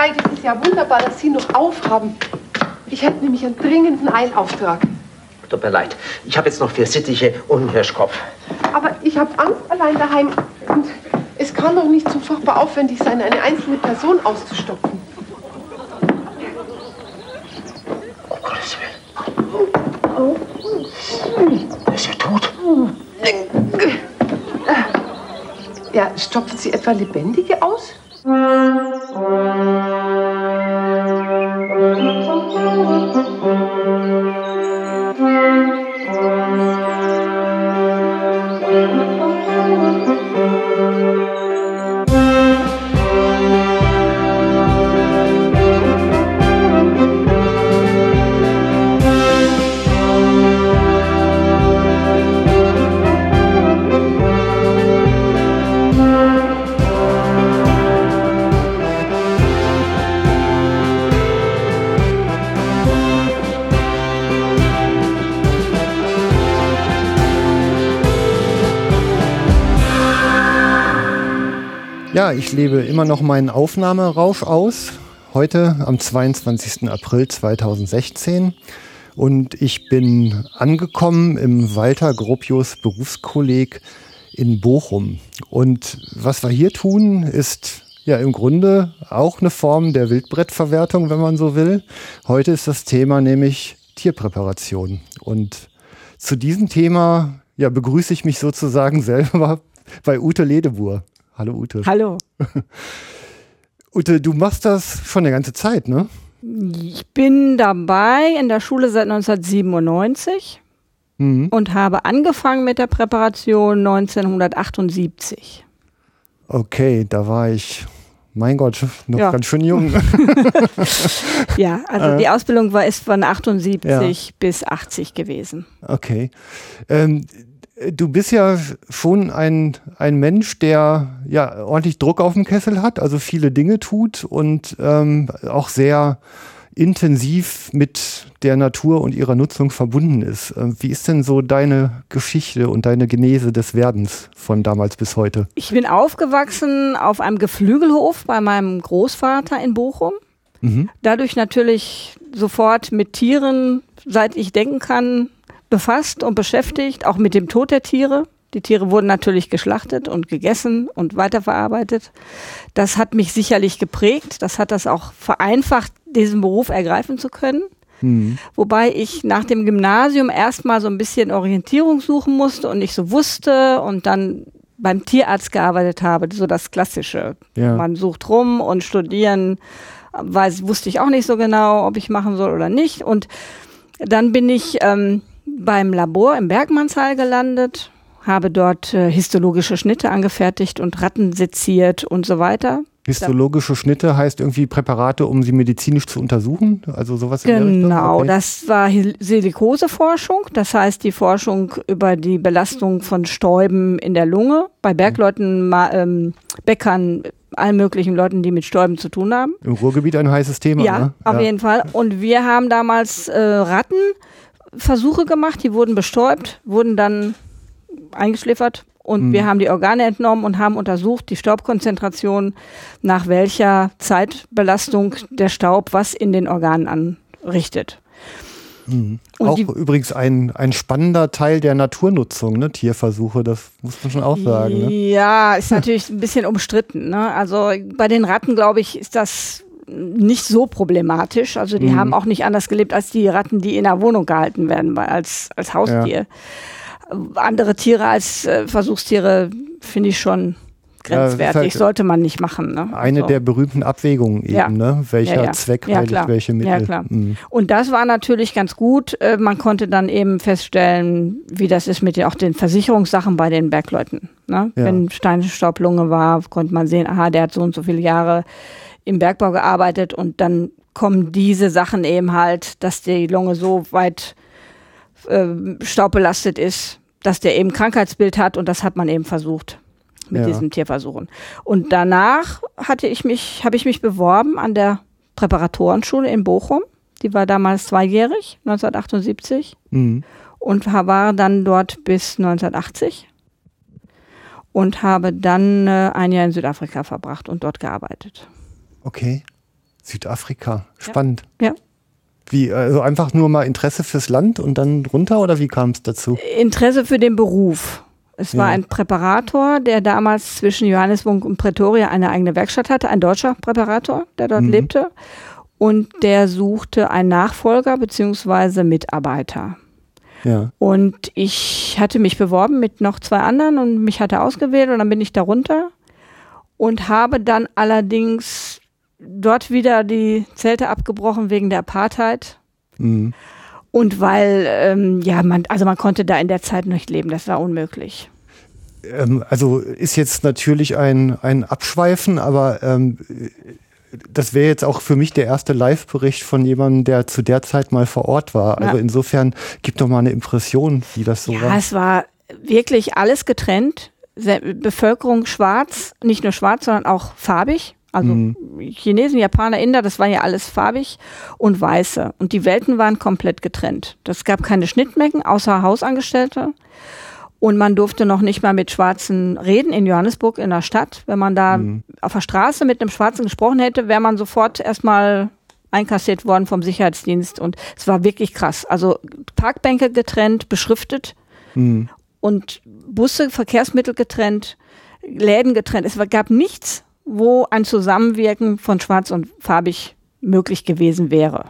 Zwei, das ist ja wunderbar, dass Sie noch aufhaben. Ich hätte nämlich einen dringenden Eilauftrag. Tut mir leid. Ich habe jetzt noch vier Sittiche und einen Hirschkopf. Aber ich habe Angst allein daheim. Und es kann doch nicht so furchtbar aufwendig sein, eine einzelne Person auszustopfen. Oh Gottes Willen. Er ist ja tot. Ja, stopft sie etwa Lebendige aus? Ich lebe immer noch meinen Aufnahmerausch aus. Heute am 22. April 2016. Und ich bin angekommen im Walter Gropius Berufskolleg in Bochum. Und was wir hier tun, ist ja im Grunde auch eine Form der Wildbrettverwertung, wenn man so will. Heute ist das Thema nämlich Tierpräparation. Und zu diesem Thema ja, begrüße ich mich sozusagen selber bei Ute Ledebur. Hallo Ute. Hallo. Ute, du machst das schon eine ganze Zeit, ne? Ich bin dabei in der Schule seit 1997 Mhm. und habe angefangen mit der Präparation 1978. Okay, da war ich, mein Gott, noch Ja. ganz schön jung. Ja, also die Ausbildung war ist von 78 Ja. bis 80 gewesen. Okay. Ähm, du bist ja schon ein, ein Mensch, der ja ordentlich Druck auf dem Kessel hat, also viele Dinge tut und ähm, auch sehr intensiv mit der Natur und ihrer Nutzung verbunden ist. Ähm, wie ist denn so deine Geschichte und deine Genese des Werdens von damals bis heute? Ich bin aufgewachsen auf einem Geflügelhof bei meinem Großvater in Bochum. Mhm. Dadurch natürlich sofort mit Tieren, seit ich denken kann, befasst und beschäftigt, auch mit dem Tod der Tiere. Die Tiere wurden natürlich geschlachtet und gegessen und weiterverarbeitet. Das hat mich sicherlich geprägt. Das hat das auch vereinfacht, diesen Beruf ergreifen zu können. Mhm. Wobei ich nach dem Gymnasium erstmal so ein bisschen Orientierung suchen musste und nicht so wusste und dann beim Tierarzt gearbeitet habe, so das Klassische. Ja. Man sucht rum und studieren, weiß, wusste ich auch nicht so genau, ob ich machen soll oder nicht. Und dann bin ich ähm, beim Labor im Bergmannsheil gelandet, habe dort äh, histologische Schnitte angefertigt und Ratten seziert und so weiter. Histologische Schnitte heißt irgendwie Präparate, um sie medizinisch zu untersuchen? Also sowas in der Richtung? Genau, Okay. das war Silikoseforschung, das heißt die Forschung über die Belastung von Stäuben in der Lunge bei Bergleuten, ähm, Bäckern, allen möglichen Leuten, die mit Stäuben zu tun haben. Im Ruhrgebiet ein heißes Thema, Ja, ne? auf jeden Fall. Und wir haben damals äh, Rattenversuche gemacht, die wurden bestäubt, wurden dann eingeschläfert und Mhm. wir haben die Organe entnommen und haben untersucht die Staubkonzentration, nach welcher Zeitbelastung der Staub was in den Organen anrichtet. Und auch die- übrigens ein, ein spannender Teil der Naturnutzung, ne? Tierversuche, das muss man schon auch sagen. Ne? Ja, ist natürlich ein bisschen umstritten. Ne? Also bei den Ratten, glaube ich, ist das nicht so problematisch. Also die Mhm. haben auch nicht anders gelebt als die Ratten, die in der Wohnung gehalten werden, als, als Haustier. Andere Tiere als äh, Versuchstiere finde ich schon Ja, grenzwertig. halt Sollte man nicht machen. Ne? Eine Also- der berühmten Abwägungen eben, Ja. ne? Welcher Ja, ja. Zweck Ja, heiligt welche Mittel. Ja, klar. Mhm. Und das war natürlich ganz gut. Äh, Man konnte dann eben feststellen, wie das ist mit den, auch den Versicherungssachen bei den Bergleuten. Ne? Ja. Wenn Steinstaublunge war, konnte man sehen, aha, der hat so und so viele Jahre im Bergbau gearbeitet und dann kommen diese Sachen eben halt, dass die Lunge so weit ähm, staubbelastet ist, dass der eben Krankheitsbild hat und das hat man eben versucht mit Ja. diesen Tierversuchen. Und danach hatte ich mich, habe ich mich beworben an der Präparatorenschule in Bochum. Die war damals zweijährig, 1978 Mhm. und war dann dort bis 1980 und habe dann äh, ein Jahr in Südafrika verbracht und dort gearbeitet. Okay. Südafrika. Spannend. Ja. Wie, also einfach nur mal Interesse fürs Land und dann runter oder wie kam es dazu? Interesse für den Beruf. Es war Ja. ein Präparator, der damals zwischen Johannesburg und Pretoria eine eigene Werkstatt hatte, ein deutscher Präparator, der dort Mhm. lebte. Und der suchte einen Nachfolger beziehungsweise Mitarbeiter. Ja. Und ich hatte mich beworben mit noch zwei anderen und mich hat er ausgewählt und dann bin ich darunter und habe dann allerdings dort wieder die Zelte abgebrochen wegen der Apartheid. Mhm. Und weil, ähm, ja, man, also man konnte da in der Zeit nicht leben, das war unmöglich. Ähm, also ist jetzt natürlich ein, ein Abschweifen, aber ähm, das wäre jetzt auch für mich der erste Live-Bericht von jemandem, der zu der Zeit mal vor Ort war. Also Ja. insofern gibt doch mal eine Impression, wie das so Ja, war. es war wirklich alles getrennt. Bevölkerung schwarz, nicht nur schwarz, sondern auch farbig. Also Mhm. Chinesen, Japaner, Inder, das war ja alles farbig und weiße. Und die Welten waren komplett getrennt. Das gab keine Schnittmengen, außer Hausangestellte. Und man durfte noch nicht mal mit Schwarzen reden in Johannesburg in der Stadt. Wenn man da Mhm. auf der Straße mit einem Schwarzen gesprochen hätte, wäre man sofort erstmal einkassiert worden vom Sicherheitsdienst. Und es war wirklich krass. Also Parkbänke getrennt, beschriftet Mhm. und Busse, Verkehrsmittel getrennt, Läden getrennt. Es gab nichts, wo ein Zusammenwirken von Schwarz und Farbig möglich gewesen wäre.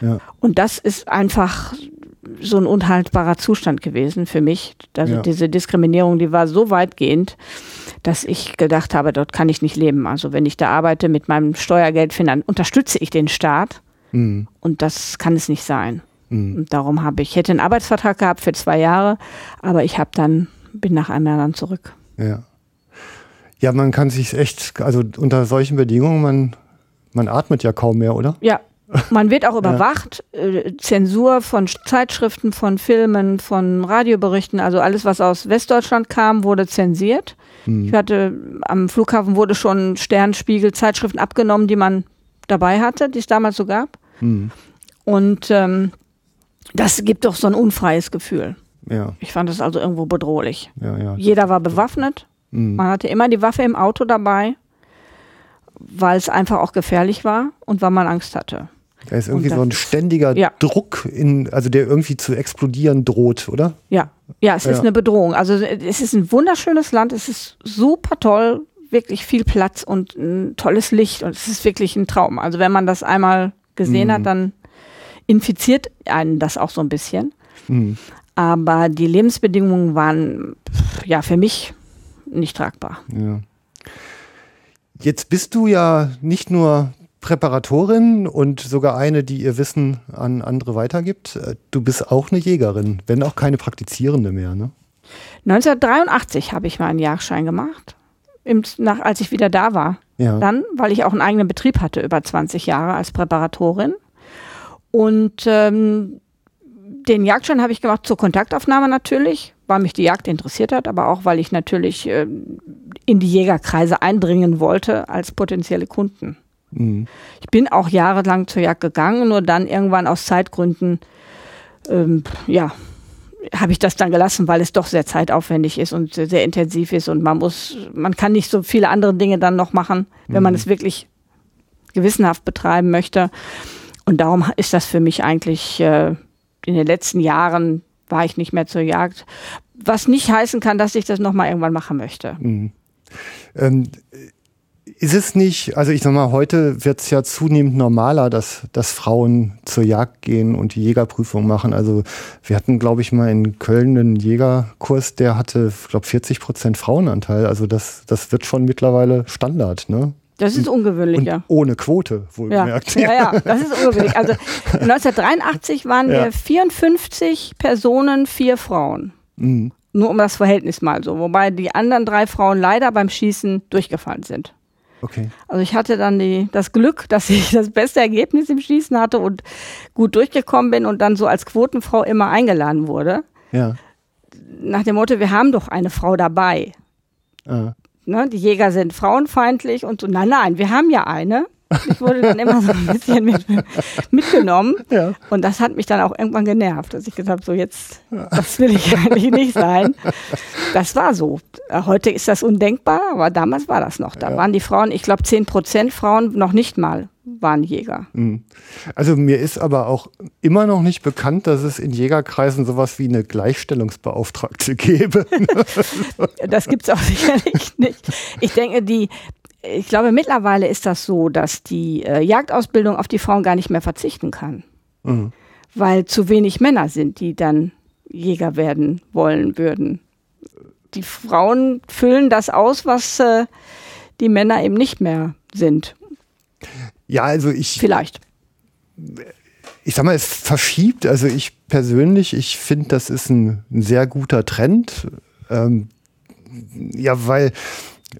Ja. Und das ist einfach so ein unhaltbarer Zustand gewesen für mich. Also Ja. diese Diskriminierung, die war so weitgehend, dass ich gedacht habe, dort kann ich nicht leben. Also wenn ich da arbeite mit meinem Steuergeld, finan- unterstütze ich den Staat Mhm. und das kann es nicht sein. Mhm. Und darum habe ich, hätte einen Arbeitsvertrag gehabt für zwei Jahre, aber ich habe dann, bin nach einem Jahr dann zurück. Ja. Ja, man kann sich echt, also unter solchen Bedingungen, man, man atmet ja kaum mehr, oder? Ja, man wird auch überwacht. Äh, Zensur von Sch- Zeitschriften, von Filmen, von Radioberichten, also alles, was aus Westdeutschland kam, wurde zensiert. Ich hatte, am Flughafen wurde schon Sternspiegel, Zeitschriften abgenommen, die man dabei hatte, die es damals so gab. Mhm. Und ähm, das gibt doch so ein unfreies Gefühl. Ja, Ich fand das also irgendwo bedrohlich. ja, ja. Jeder war bewaffnet. Mhm. Man hatte immer die Waffe im Auto dabei, weil es einfach auch gefährlich war und weil man Angst hatte. Da ist irgendwie so ein ist- ständiger Ja. Druck, in, also der irgendwie zu explodieren droht, oder? Ja, ja, es ist Ja. eine Bedrohung. Also es ist ein wunderschönes Land, es ist super toll, wirklich viel Platz und ein tolles Licht und es ist wirklich ein Traum. Also wenn man das einmal gesehen Mhm. hat, dann infiziert einen das auch so ein bisschen. Mhm. Aber die Lebensbedingungen waren ja für mich nicht tragbar. Ja. Jetzt bist du ja nicht nur Präparatorin und sogar eine, die ihr Wissen an andere weitergibt. Äh, Du bist auch eine Jägerin, wenn auch keine praktizierende mehr, ne? 1983 habe ich meinen Jagdschein gemacht, im, nach, als ich wieder da war. Ja. Dann, weil ich auch einen eigenen Betrieb hatte, über 20 Jahre als Präparatorin. Und ähm, den Jagdschein habe ich gemacht zur Kontaktaufnahme natürlich, weil mich die Jagd interessiert hat, aber auch, weil ich natürlich ähm, in die Jägerkreise eindringen wollte als potenzielle Kunden. Mhm. Ich bin auch jahrelang zur Jagd gegangen, nur dann irgendwann aus Zeitgründen, ähm, ja, habe ich das dann gelassen, weil es doch sehr zeitaufwendig ist und sehr, intensiv ist und man muss, man kann nicht so viele andere Dinge dann noch machen, wenn man es wirklich gewissenhaft betreiben möchte. Und darum ist das für mich eigentlich äh, in den letzten Jahren war ich nicht mehr zur Jagd. Was nicht heißen kann, dass ich das nochmal irgendwann machen möchte. Mhm. Ähm, ist es nicht, also ich sag mal, heute wird es ja zunehmend normaler, dass, dass Frauen zur Jagd gehen und die Jägerprüfung machen. Also wir hatten, glaube ich, mal in Köln einen Jägerkurs, der hatte, glaube 40 Prozent Frauenanteil. Also das, das wird schon mittlerweile Standard, ne? Das ist ungewöhnlich, Und ja. ohne Quote, Ja, wohlgemerkt. ja, ja, das ist ungewöhnlich. Also 1983 waren Ja. wir 54 Personen, vier Frauen. Mhm. Nur um das Verhältnis mal so. Wobei die anderen drei Frauen leider beim Schießen durchgefallen sind. Okay. Also ich hatte dann die, das Glück, dass ich das beste Ergebnis im Schießen hatte und gut durchgekommen bin und dann so als Quotenfrau immer eingeladen wurde. Ja. Nach dem Motto, wir haben doch eine Frau dabei. Ah. Ne? Die Jäger sind frauenfeindlich und so. Nein, nein, wir haben ja eine. Ich wurde dann immer so ein bisschen mit, mitgenommen. Ja. Und das hat mich dann auch irgendwann genervt, dass ich gesagt habe, so jetzt, das will ich eigentlich nicht sein. Das war so. Äh, Heute ist das undenkbar, aber damals war das noch. Da Ja. waren die Frauen, ich glaube 10 Prozent Frauen noch nicht mal waren Jäger. Also mir ist aber auch immer noch nicht bekannt, dass es in Jägerkreisen sowas wie eine Gleichstellungsbeauftragte gäbe. Das gibt's auch sicherlich nicht. Ich denke, die, ich glaube, mittlerweile ist das so, dass die äh, Jagdausbildung auf die Frauen gar nicht mehr verzichten kann. Weil zu wenig Männer sind, die dann Jäger werden wollen würden. Die Frauen füllen das aus, was äh, die Männer eben nicht mehr sind. Ja, also ich, Vielleicht. ich sag mal, es verschiebt. Also ich persönlich, ich finde, das ist ein, ein sehr guter Trend. Ähm, ja, weil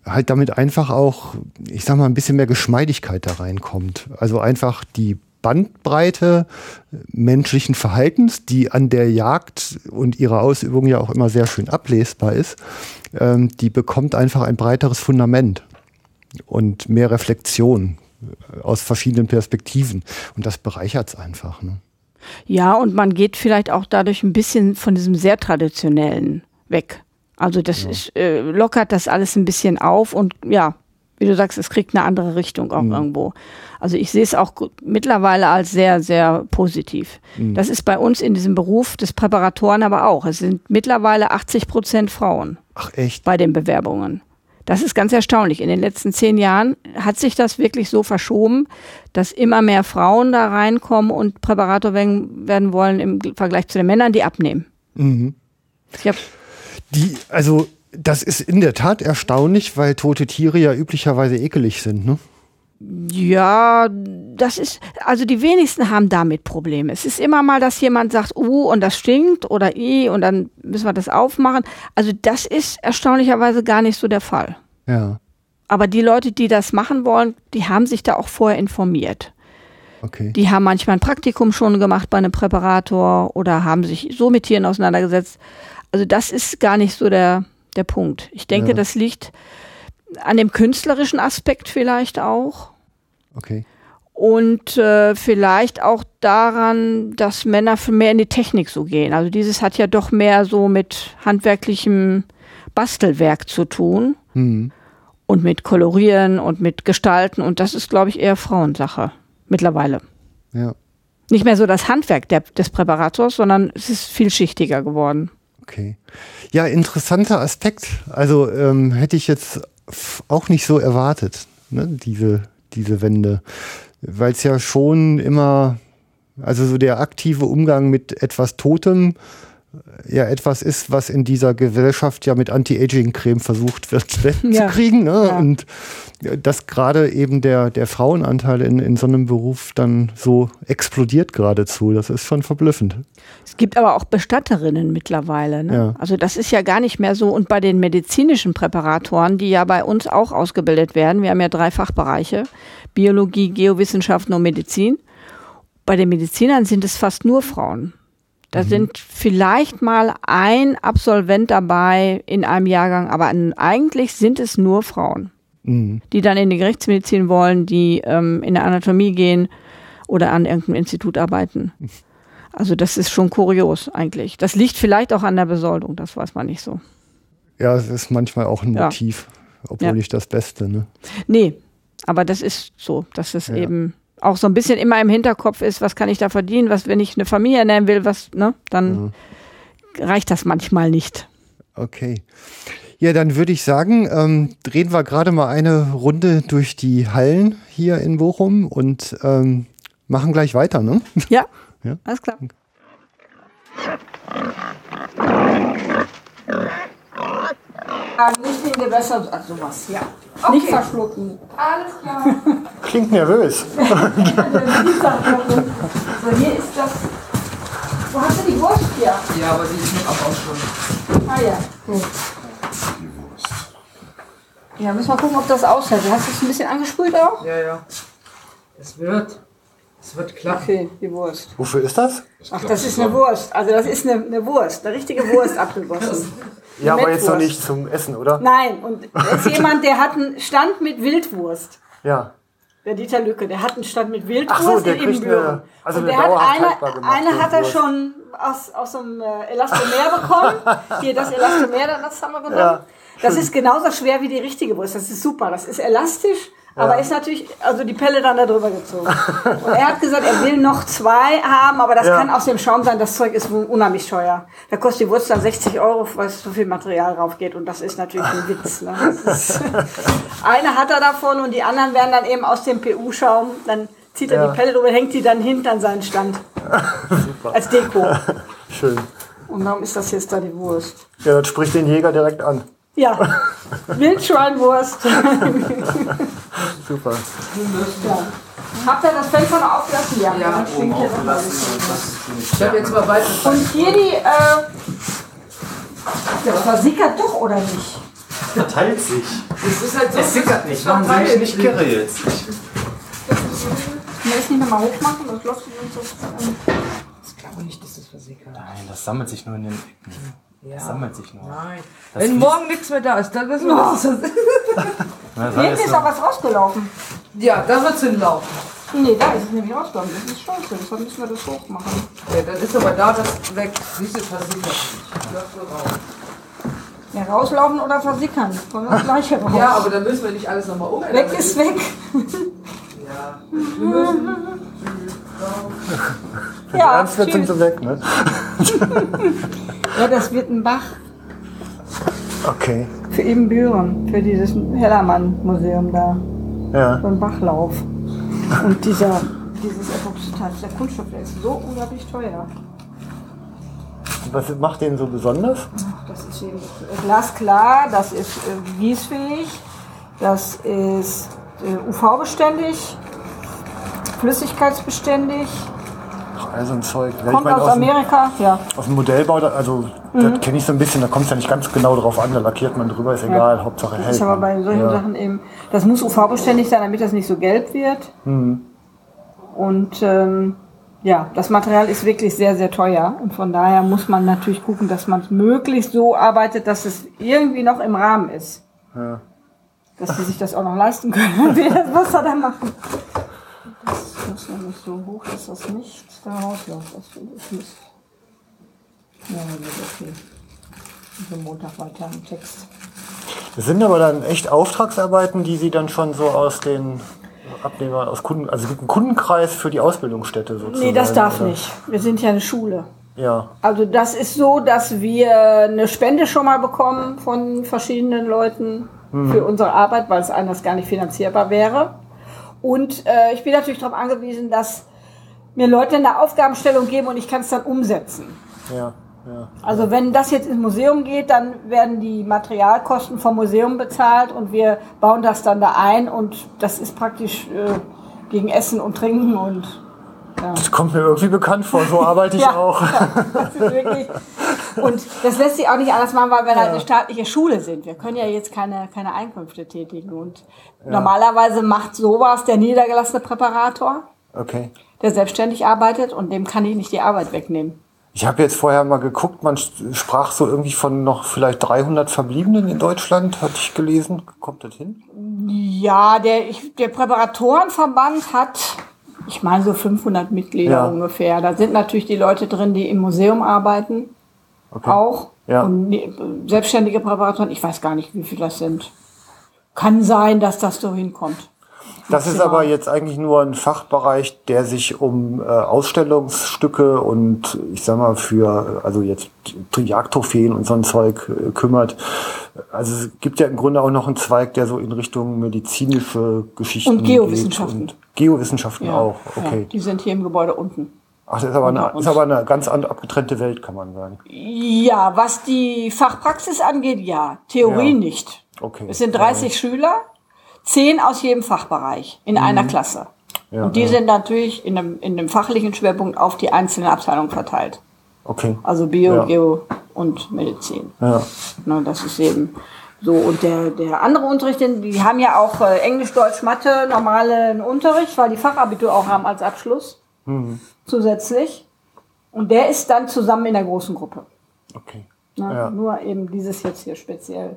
halt damit einfach auch, ich sag mal, ein bisschen mehr Geschmeidigkeit da reinkommt. Also einfach die Bandbreite menschlichen Verhaltens, die an der Jagd und ihrer Ausübung ja auch immer sehr schön ablesbar ist, ähm, die bekommt einfach ein breiteres Fundament und mehr Reflexion aus verschiedenen Perspektiven. Und das bereichert es einfach. Ne? Ja, und man geht vielleicht auch dadurch ein bisschen von diesem sehr traditionellen weg. Also das ist, äh, lockert das alles ein bisschen auf und ja, wie du sagst, es kriegt eine andere Richtung auch irgendwo. Also ich sehe es auch mittlerweile als sehr, sehr positiv. Das ist bei uns in diesem Beruf des Präparatoren aber auch. Es sind mittlerweile 80 Prozent Frauen Ach echt? bei den Bewerbungen. Das ist ganz erstaunlich. In den letzten zehn Jahren hat sich das wirklich so verschoben, dass immer mehr Frauen da reinkommen und Präparator werden, wollen im Vergleich zu den Männern, die abnehmen. Ich hab, Die, also das ist in der Tat erstaunlich, weil tote Tiere ja üblicherweise ekelig sind. Ne? Ja, das ist, also die wenigsten haben damit Probleme. Es ist immer mal, dass jemand sagt, uh, und das stinkt oder i, und dann müssen wir das aufmachen. Also das ist erstaunlicherweise gar nicht so der Fall. Ja, Aber die Leute, die das machen wollen, die haben sich da auch vorher informiert. okay. Die haben manchmal ein Praktikum schon gemacht bei einem Präparator oder haben sich so mit Tieren auseinandergesetzt. Also das ist gar nicht so der, der Punkt. Ich denke, Ja. das liegt an dem künstlerischen Aspekt vielleicht auch okay. und äh, vielleicht auch daran, dass Männer mehr in die Technik so gehen. Also dieses hat ja doch mehr so mit handwerklichem Bastelwerk zu tun Hm. und mit Kolorieren und mit Gestalten und das ist, glaube ich, eher Frauensache mittlerweile. Ja, Nicht mehr so das Handwerk der, des Präparators, sondern es ist vielschichtiger geworden. okay. Ja, interessanter Aspekt. Also ähm, hätte ich jetzt auch nicht so erwartet, ne? diese, diese Wende. Weil es ja schon immer, also so der aktive Umgang mit etwas Totem ja etwas ist, was in dieser Gesellschaft ja mit Anti-Aging-Creme versucht wird Ja. zu kriegen. Ne? Ja. Und ja, dass gerade eben der, der Frauenanteil in, in so einem Beruf dann so explodiert geradezu, das ist schon verblüffend. Es gibt aber auch Bestatterinnen mittlerweile. Ne? Ja. Also das ist ja gar nicht mehr so. Und bei den medizinischen Präparatoren, die ja bei uns auch ausgebildet werden, wir haben ja drei Fachbereiche, Biologie, Geowissenschaften und Medizin. Bei den Medizinern sind es fast nur Frauen. Da sind vielleicht mal ein Absolvent dabei in einem Jahrgang, aber eigentlich sind es nur Frauen, Mhm. die dann in die Gerichtsmedizin wollen, die ähm, in der Anatomie gehen oder an irgendeinem Institut arbeiten. Also das ist schon kurios eigentlich. Das liegt vielleicht auch an der Besoldung, das weiß man nicht so. Ja, es ist manchmal auch ein Ja. Motiv, obwohl Ja. nicht das Beste. Ne? Nee, aber das ist so, dass es Ja. eben auch so ein bisschen immer im Hinterkopf ist, was kann ich da verdienen, was, wenn ich eine Familie ernähren will, was, ne, dann reicht das manchmal nicht. Okay. Ja, dann würde ich sagen, ähm, drehen wir gerade mal eine Runde durch die Hallen hier in Bochum und ähm, machen gleich weiter, ne? Ja, Ja. alles klar. Nicht in Gewässer, also sowas, ja. Nicht verschlucken. Alles klar. Klingt nervös. So, hier ist das. Wo hast du die Wurst hier? Ja, aber die ist noch ab auch schon. Ah ja. Ja, müssen wir gucken, ob das aushält. Hast du es ein bisschen angesprüht auch? Ja, ja. Es wird. Es wird klappen. Okay, die Wurst. Wofür ist das? Ach, das ist eine Wurst. Also das ist eine, eine Wurst, eine richtige Wurst abgegossen. Ja, aber jetzt noch nicht zum Essen, oder? Nein, und ist jemand, der hat einen Stand mit Wildwurst. Ja. Der Dieter Lücke, der hat einen Stand mit Wildwurst Ach so, der in kriegt Ibbenbüren. eine- also und eine der hat eine, eine hat er Wurst. schon aus, aus so einem äh, Elastomer bekommen. Hier, das Elastomer, das haben wir genommen. Ja, das ist genauso schwer wie die richtige Wurst. Das ist super. Das ist elastisch Aber ist natürlich, also die Pelle dann da drüber gezogen. Und er hat gesagt, er will noch zwei haben, aber das Ja. kann aus dem Schaum sein. Das Zeug ist unheimlich teuer. Da kostet die Wurst dann 60 Euro, weil so viel Material drauf geht. Und das ist natürlich ein Witz. Ne? Eine hat er davon und die anderen werden dann eben aus dem PU-Schaum. Dann zieht er Ja. die Pelle drüber, hängt die dann hinten an seinen Stand. Als Deko. Schön. Und darum ist das jetzt da die Wurst. Ja, das spricht den Jäger direkt an. Ja, Wildschweinwurst. Super. ja. Habt ihr das Fenster noch aufgelassen? Ja. Ja, mal ein bisschen. Ich habe jetzt mal weiter. Und hier die, äh, das versickert doch, oder nicht? Verteilt sich. Es ist halt so. Es sickert nicht. Machen Sie mich nicht kirre jetzt. Können wir das nicht nochmal hochmachen? Das läuft uns so. Ich glaube nicht, dass das versickert. Nein, das sammelt sich nur in den Ecken. Ja. Das sammelt sich nur. Nein. Das Wenn morgen nichts mehr da ist, dann wissen wir, dass das Na, das Hinten ist ist auch was rausgelaufen. Ja, da wird es hinlaufen. Nee, da ist es nämlich rausgelaufen. Das ist scheiße. Deshalb müssen wir das hochmachen. Ja, dann ist aber da das weg. Siehst du, versickert nicht. Läuft so raus. Ja, rauslaufen oder versickern. Kommt das gleiche raus. Ja, aber dann müssen wir nicht alles nochmal um. weg ist weg. Ja. Wir müssen. Ja, Ernst wird sind sie weg, ne? ja, das wird ein Bach Okay. für Ebenbüren, für dieses Hellermann-Museum da. Ja. so ein Bachlauf. Und dieser, dieses Epoxidharz, der Kunststoff, der ist so unglaublich teuer. Was macht den so besonders? Das ist eben glasklar, das ist äh, gießfähig, das ist äh, UV-beständig, flüssigkeitsbeständig, Also ein Zeug. Ja, ich kommt meine, aus aus, dem, Amerika. Ja, aus dem Modellbau, also Mhm. das kenne ich so ein bisschen, da kommt es ja nicht ganz genau drauf an, da lackiert man drüber, ist egal, Hauptsache hält. das ist aber bei solchen ja. Sachen eben, das muss UV-beständig sein, damit das nicht so gelb wird. Mhm. Und ähm, ja, das Material ist wirklich sehr, sehr teuer. Und von daher muss man natürlich gucken, dass man es möglichst so arbeitet, dass es irgendwie noch im Rahmen ist. Ja. Dass sie sich das auch noch leisten können, wir das Wasser da machen. Das muss ja nicht so hoch, dass das nicht da rausläuft. Das finde ich nicht. Ja, okay. Also Montag weiter im Text. Das sind aber dann echt Auftragsarbeiten, die Sie dann schon so aus den Abnehmern, aus Kunden, also es gibt einen Kundenkreis für die Ausbildungsstätte sozusagen. Nee, das darf oder? nicht. Wir sind ja eine Schule. Ja, Also das ist so, dass wir eine Spende schon mal bekommen von verschiedenen Leuten für unsere Arbeit, weil es anders gar nicht finanzierbar wäre. Und äh, ich bin natürlich darauf angewiesen, dass mir Leute eine Aufgabenstellung geben und ich kann es dann umsetzen. ja, ja. Also wenn das jetzt ins Museum geht, dann werden die Materialkosten vom Museum bezahlt und wir bauen das dann da ein und das ist praktisch äh, gegen Essen und Trinken und Das kommt mir irgendwie bekannt vor, so arbeite ich Ja. auch. Das ist wirklich. Und das lässt sich auch nicht anders machen, weil wir halt eine staatliche Schule sind. Wir können ja jetzt keine, keine Einkünfte tätigen. Und normalerweise macht sowas der niedergelassene Präparator, Okay. der selbstständig arbeitet und dem kann ich nicht die Arbeit wegnehmen. Ich habe jetzt vorher mal geguckt, man sprach so irgendwie von noch vielleicht 300 Verbliebenen in Deutschland, hatte ich gelesen. Kommt das hin? Ja, der, ich, der Präparatorenverband hat, ich meine so 500 Mitglieder Ja. ungefähr. Da sind natürlich die Leute drin, die im Museum arbeiten, Okay. auch. Ja. Und ne- selbstständige Präparatoren, ich weiß gar nicht, wie viele das sind. Kann sein, dass das so hinkommt. Das ist aber jetzt eigentlich nur ein Fachbereich, der sich um äh, Ausstellungsstücke und ich sag mal für, also jetzt Jagdtrophäen und so ein Zeug äh, kümmert. Also es gibt ja im Grunde auch noch einen Zweig, der so in Richtung medizinische Geschichten Und Geowissenschaften. Geht und Geowissenschaften auch, okay. Ja, die sind hier im Gebäude unten. Ach, das ist aber, eine, ist aber eine ganz an- abgetrennte Welt, kann man sagen. Ja, was die Fachpraxis angeht, ja. Theorie Ja. nicht. Okay. Es sind 30 Schüler, 10 aus jedem Fachbereich in einer Klasse. Mhm. Ja, und die ja. sind natürlich in einem, in einem fachlichen Schwerpunkt auf die einzelnen Abteilungen verteilt. Okay. Also Bio, Ja. Geo und Medizin. Ja. Na, das ist eben so. Und der, der andere Unterricht, die haben ja auch äh, Englisch, Deutsch, Mathe, normalen Unterricht, weil die Fachabitur auch haben als Abschluss Mhm. zusätzlich. Und der ist dann zusammen in der großen Gruppe. Okay. Ne? Ja. Nur eben dieses jetzt hier speziell.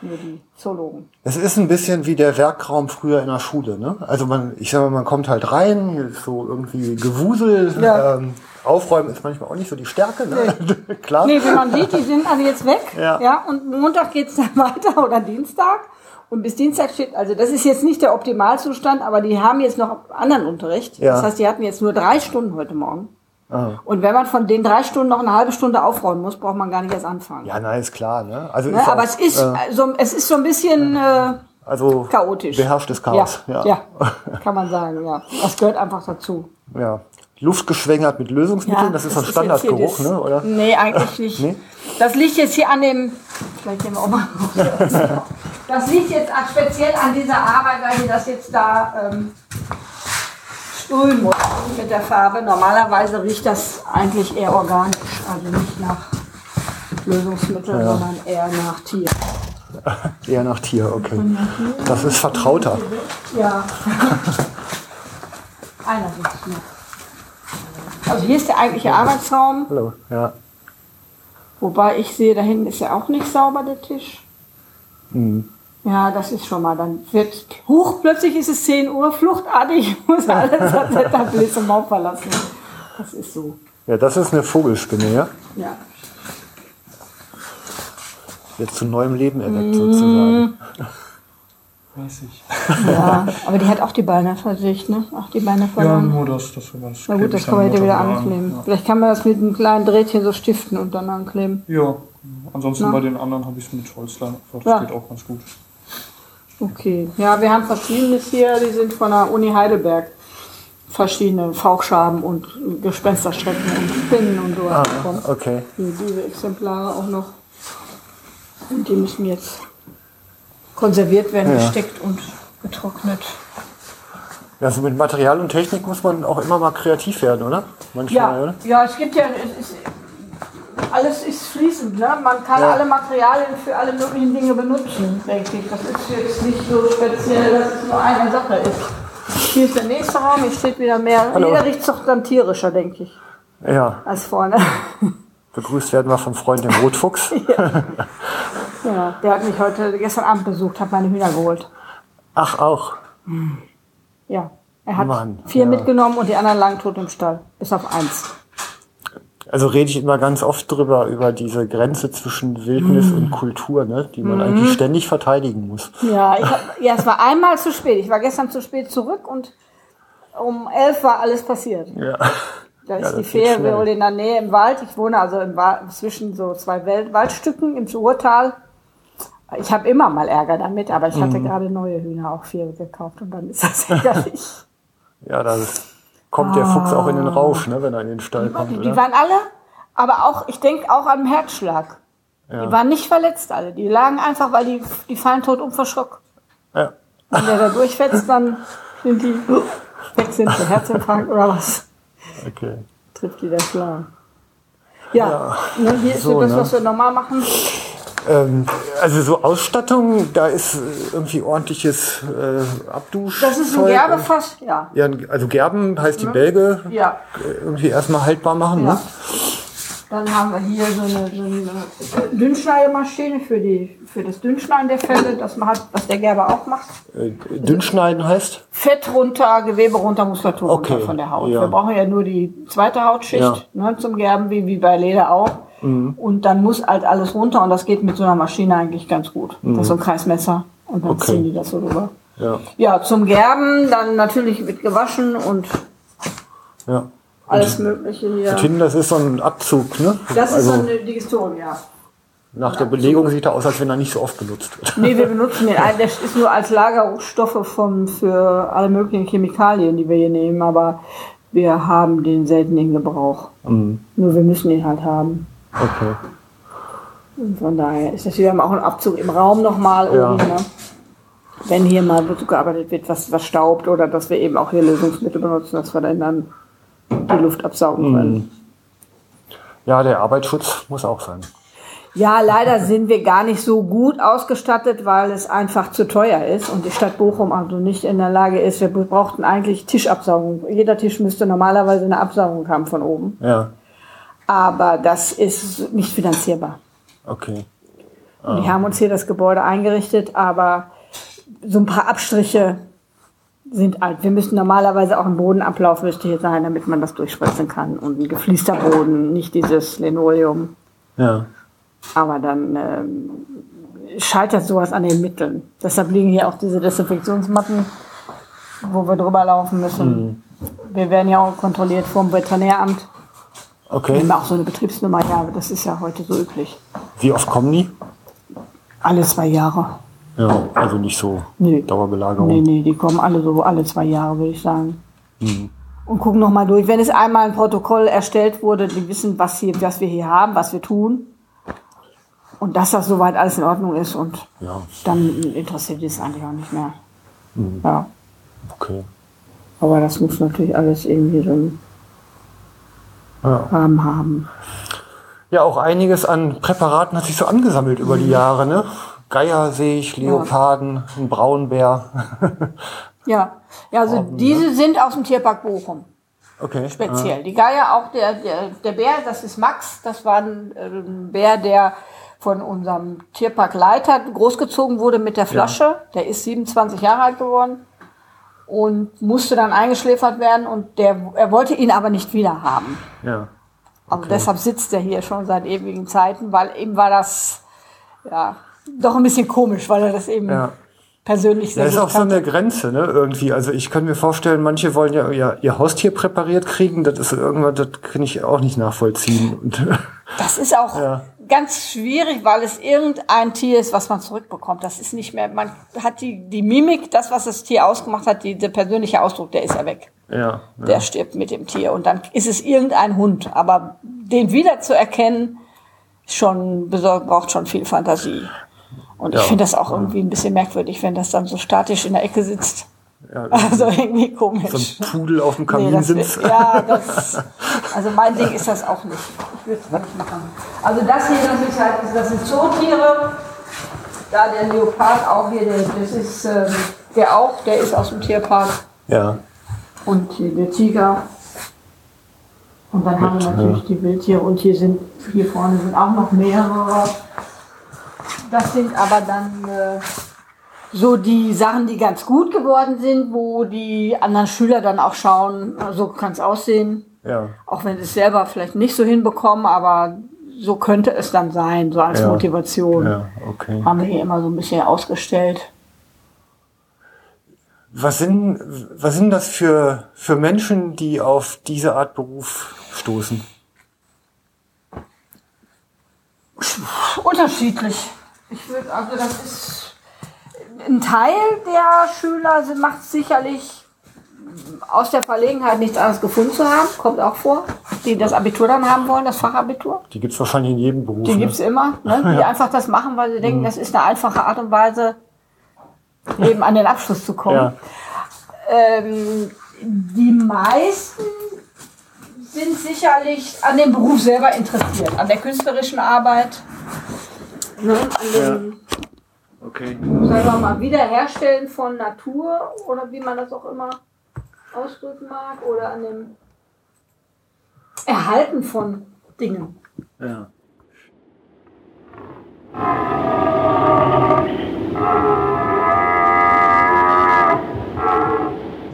Nur die Zoologen. Es ist ein bisschen wie der Werkraum früher in der Schule, ne? Also man, ich sag mal, man kommt halt rein, hier ist so irgendwie Gewusel, Ja. ähm, Aufräumen ist manchmal auch nicht so die Stärke, ne? Klar. Nee, wie man sieht, die sind alle jetzt weg. Ja. und Montag geht's dann weiter oder Dienstag. Und bis Dienstag steht, also das ist jetzt nicht der Optimalzustand, aber die haben jetzt noch anderen Unterricht. Ja. Das heißt, die hatten jetzt nur drei Stunden heute Morgen. Ah. Und wenn man von den drei Stunden noch eine halbe Stunde aufräumen muss, braucht man gar nicht erst anfangen. Ja, nein, ist klar, ne? Also Ne? ist Aber auch, es ist, äh, so, es ist so ein bisschen äh, also chaotisch. beherrschtes Chaos. Ja, Ja, ja. kann man sagen, ja. Das gehört einfach dazu. ja. Luft geschwängert mit Lösungsmitteln, das ist so ein Standardgeruch, das- ne? Oder? Nee, eigentlich nicht. Nee? Das liegt jetzt hier an dem. Vielleicht gehen wir auch mal. Das liegt jetzt speziell an dieser Arbeit, weil ich das jetzt da ähm, muss mit der Farbe. Normalerweise riecht das eigentlich eher organisch, also nicht nach Lösungsmittel, sondern eher nach Tier. Eher nach Tier, okay. Das ist vertrauter. Ja. Einer sitzt noch. Also hier ist der eigentliche Arbeitsraum. Hallo, ja. Wobei ich sehe, da hinten ist ja auch nicht sauber, der Tisch. Mhm. Ja, das ist schon mal, dann wird, huch, plötzlich ist es 10 Uhr, fluchtartig, ich muss alles das Etablissement verlassen. Das ist so, Ja, das ist eine Vogelspinne, ja? ja. Jetzt zu neuem Leben erweckt sozusagen. Mäßig. Ja, aber die hat auch die Beine versicht, ne? Auch die Beine Ja, verloren. nur das, das war ganz Na gut, das kann man hinterher wieder ankleben. Vielleicht kann man das mit einem kleinen Drehtchen so stiften und dann ankleben. Ja, ja. ansonsten Na? bei den anderen habe ich es mit Holzlein gemacht. Das Ja. geht auch ganz gut. Okay. Ja, wir haben verschiedenes hier, die sind von der Uni Heidelberg. Verschiedene Fauchschaben und Gespensterstrecken und Spinnen und so. Ah, bekommen. okay. Hier diese Exemplare auch noch. Und die müssen jetzt konserviert werden, Ja. gesteckt und getrocknet. Ja, so mit Material und Technik muss man auch immer mal kreativ werden, oder? Manchmal, Ja, oder? ja, es gibt ja, es ist, alles ist fließend, ne? Man kann Ja. alle Materialien für alle möglichen Dinge benutzen, denke ich. Das ist jetzt nicht so speziell, dass es nur eine Sache ist. Hier ist der nächste Raum, hier steht wieder mehr. Hallo. Jeder riecht doch dann tierischer, denke ich, Ja, als vorne. begrüßt werden wir vom Freund dem Rotfuchs. ja, der hat mich heute, gestern Abend besucht, hat meine Hühner geholt. Ach, auch. Ja, er hat Mann, vier ja. mitgenommen und die anderen lagen tot im Stall. Bis auf eins. Also rede ich immer ganz oft drüber, über diese Grenze zwischen Wildnis Mhm. und Kultur, ne? die man eigentlich ständig verteidigen muss. Ja, ich hab, ja, es war einmal zu spät. Ich war gestern zu spät zurück und um elf war alles passiert. Ja. Da ist Ja, die das Fähre wohl in der Nähe im Wald. Ich wohne also im Wald, zwischen so zwei Wald Waldstücken im Ruhrtal. Ich habe immer mal Ärger damit, aber ich Mhm. hatte gerade neue Hühner, auch vier gekauft und dann ist das ärgerlich. Ja, da kommt der Fuchs auch in den Rausch, ne, wenn er in den Stall kommt, Die oder? waren alle, aber auch, ich denke auch an Herzschlag. Die waren nicht verletzt alle. Die lagen einfach, weil die, die fallen tot um verschrock. Ja. Wenn der da durchfetzt, dann sind die weg sind der Herzinfarkt oder was. Okay. Trifft die der Schlag. Ja, ne, hier ist so, So, das, ne? was wir normal machen. Ähm, also so Ausstattung, da ist äh, irgendwie ordentliches äh, Abdusch. Das ist ein Gerbefass, ja. Ja, also Gerben heißt die Bälge Ja, äh, irgendwie erstmal haltbar machen, ja. ne? Dann haben wir hier so eine, so eine Dünnschneidemaschine für, die, für das Dünnschneiden der Felle, das, man hat, was der Gerber auch macht. Äh, Dünnschneiden heißt? Fett runter, Gewebe runter, Muskulatur Okay, runter von der Haut. ja. Wir brauchen ja nur die zweite Hautschicht Ja. Mhm. ne, zum Gerben, wie, wie bei Leder auch. Und dann muss halt alles runter und das geht mit so einer Maschine eigentlich ganz gut. Das ist so ein Kreismesser und dann Mhm. Okay. ziehen die das so rüber. Ja. Ja, zum Gerben dann natürlich mit gewaschen und ja. alles Mögliche hier. Und hinten, das ist so ein Abzug, ne? Das ist also so eine Digestion, ja. nach der Belegung sieht er aus, als wenn er nicht so oft benutzt wird. Nee, wir benutzen den. Der ist nur als Lagerstoffe vom, für alle möglichen Chemikalien, die wir hier nehmen, aber wir haben den selten in Gebrauch. Mhm. Nur wir müssen ihn halt haben. Okay. Und von daher ist das, wir haben auch einen Abzug im Raum nochmal Ja. oben. Ne? Wenn hier mal gearbeitet wird, was, was staubt oder dass wir eben auch hier Lösungsmittel benutzen, dass wir dann, dann die Luft absaugen können. Ja, der Arbeitsschutz muss auch sein. Ja, leider sind wir gar nicht so gut ausgestattet, weil es einfach zu teuer ist und die Stadt Bochum also nicht in der Lage ist. Wir brauchten eigentlich Tischabsaugung. Jeder Tisch müsste normalerweise eine Absaugung haben von oben. Ja, Aber das ist nicht finanzierbar. okay. Und die haben uns hier das Gebäude eingerichtet, aber so ein paar Abstriche sind alt. Wir müssen normalerweise auch ein Bodenablauf müsste hier sein, damit man das durchspritzen kann. Und ein gefließter Boden, nicht dieses Linoleum. Ja. Aber dann ähm, scheitert sowas an den Mitteln. Deshalb liegen hier auch diese Desinfektionsmatten, wo wir drüber laufen müssen. Wir werden ja auch kontrolliert vom Veterinäramt. Okay. haben auch so eine Betriebsnummer, ja, aber das ist ja heute so üblich. Wie oft kommen die? Alle zwei Jahre. Ja, also nicht so Nee. Dauerbelagerung. Nee, nee, die kommen alle so alle zwei Jahre, würde ich sagen. Und gucken nochmal durch. Wenn es einmal ein Protokoll erstellt wurde, die wissen, was, hier, was wir hier haben, was wir tun. Und dass das soweit alles in Ordnung ist und Ja, dann interessiert es eigentlich auch nicht mehr. Ja, okay. aber das muss natürlich alles irgendwie so Ja. Rahmen haben. Ja, auch einiges an Präparaten hat sich so angesammelt über die Jahre, ne? Geier sehe ich, Leoparden, ein Braunbär. Ja, ja also diese sind aus dem Tierpark Bochum. Okay. speziell. Die Geier, auch der, der, der Bär, das ist Max, das war ein, ein Bär, der von unserem Tierparkleiter großgezogen wurde mit der Flasche. Der ist 27 Jahre alt geworden und musste dann eingeschläfert werden und der, er wollte ihn aber nicht wieder haben. Ja. Also deshalb sitzt er hier schon seit ewigen Zeiten, weil ihm war das ja doch ein bisschen komisch, weil er das eben Ja. Persönlich sehr Das ist auch so kannte. eine Grenze, ne, irgendwie. Also ich kann mir vorstellen, manche wollen ja, ja ihr Haustier präpariert kriegen. Das ist irgendwann, das kann ich auch nicht nachvollziehen. Und Das ist auch Ja. ganz schwierig, weil es irgendein Tier ist, was man zurückbekommt. Das ist nicht mehr, man hat die, die Mimik, das, was das Tier ausgemacht hat, die, der persönliche Ausdruck, der ist ja weg. ja, Der ja. stirbt mit dem Tier. Und dann ist es irgendein Hund. Aber den wiederzuerkennen, schon braucht schon viel Fantasie. Und ich Ja. finde das auch irgendwie ein bisschen merkwürdig, wenn das dann so statisch in der Ecke sitzt. ja. Also irgendwie komisch. So ein Pudel auf dem Nee, Kamin das sitzt. ja, das, also mein Ding ist das auch nicht. Ich würde es nicht machen. Also das hier, das, ist halt, das sind Zootiere. Da der Leopard auch hier, der, das ist ähm, der auch, der ist aus dem Tierpark. Ja. Und hier der Tiger. Und dann haben wir natürlich die Wildtiere und hier sind, hier vorne sind auch noch mehrere. Das sind aber dann äh, so die Sachen, die ganz gut geworden sind, wo die anderen Schüler dann auch schauen, so kann es aussehen. Ja. Auch wenn sie es selber vielleicht nicht so hinbekommen, aber so könnte es dann sein, so als Ja. Motivation. Ja, okay. Haben wir hier immer so ein bisschen ausgestellt. Was sind, was sind das für, für Menschen, die auf diese Art Beruf stoßen? Unterschiedlich. Ich würde, also das ist ein Teil der Schüler macht sicherlich aus der Verlegenheit nichts anderes gefunden zu haben, kommt auch vor, die das Abitur dann haben wollen, das Fachabitur. Die gibt's wahrscheinlich in jedem Beruf. Die ne? gibt's immer, ne? die einfach das machen, weil sie denken, das ist eine einfache Art und Weise, eben an den Abschluss zu kommen. Ja. Ähm, die meisten sind sicherlich an dem Beruf selber interessiert, an der künstlerischen Arbeit, ne? an dem Okay. sagen wir mal, Wiederherstellen von Natur oder wie man das auch immer ausdrücken mag oder an dem Erhalten von Dingen. Ja.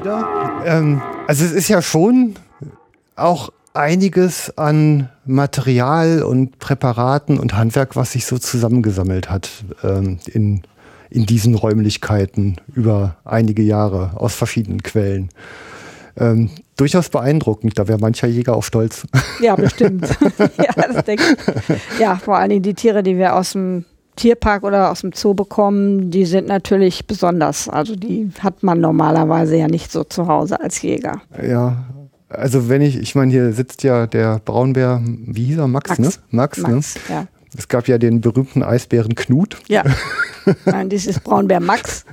Ja, ähm, also es ist ja schon auch einiges an Material und Präparaten und Handwerk, was sich so zusammengesammelt hat ähm, in, in diesen Räumlichkeiten über einige Jahre aus verschiedenen Quellen. Ähm, durchaus beeindruckend, da wäre mancher Jäger auch stolz. Ja, bestimmt. ja, das denke ich. Ja, vor allen Dingen die Tiere, die wir aus dem Tierpark oder aus dem Zoo bekommen, die sind natürlich besonders. Also die hat man normalerweise ja nicht so zu Hause als Jäger. Ja, also wenn ich, ich meine, hier sitzt ja der Braunbär, wie hieß er, Max, Max. ne? Max, Max, ne? ja. Es gab ja den berühmten Eisbären Knut. Ja. Nein, dies ist Braunbär Max.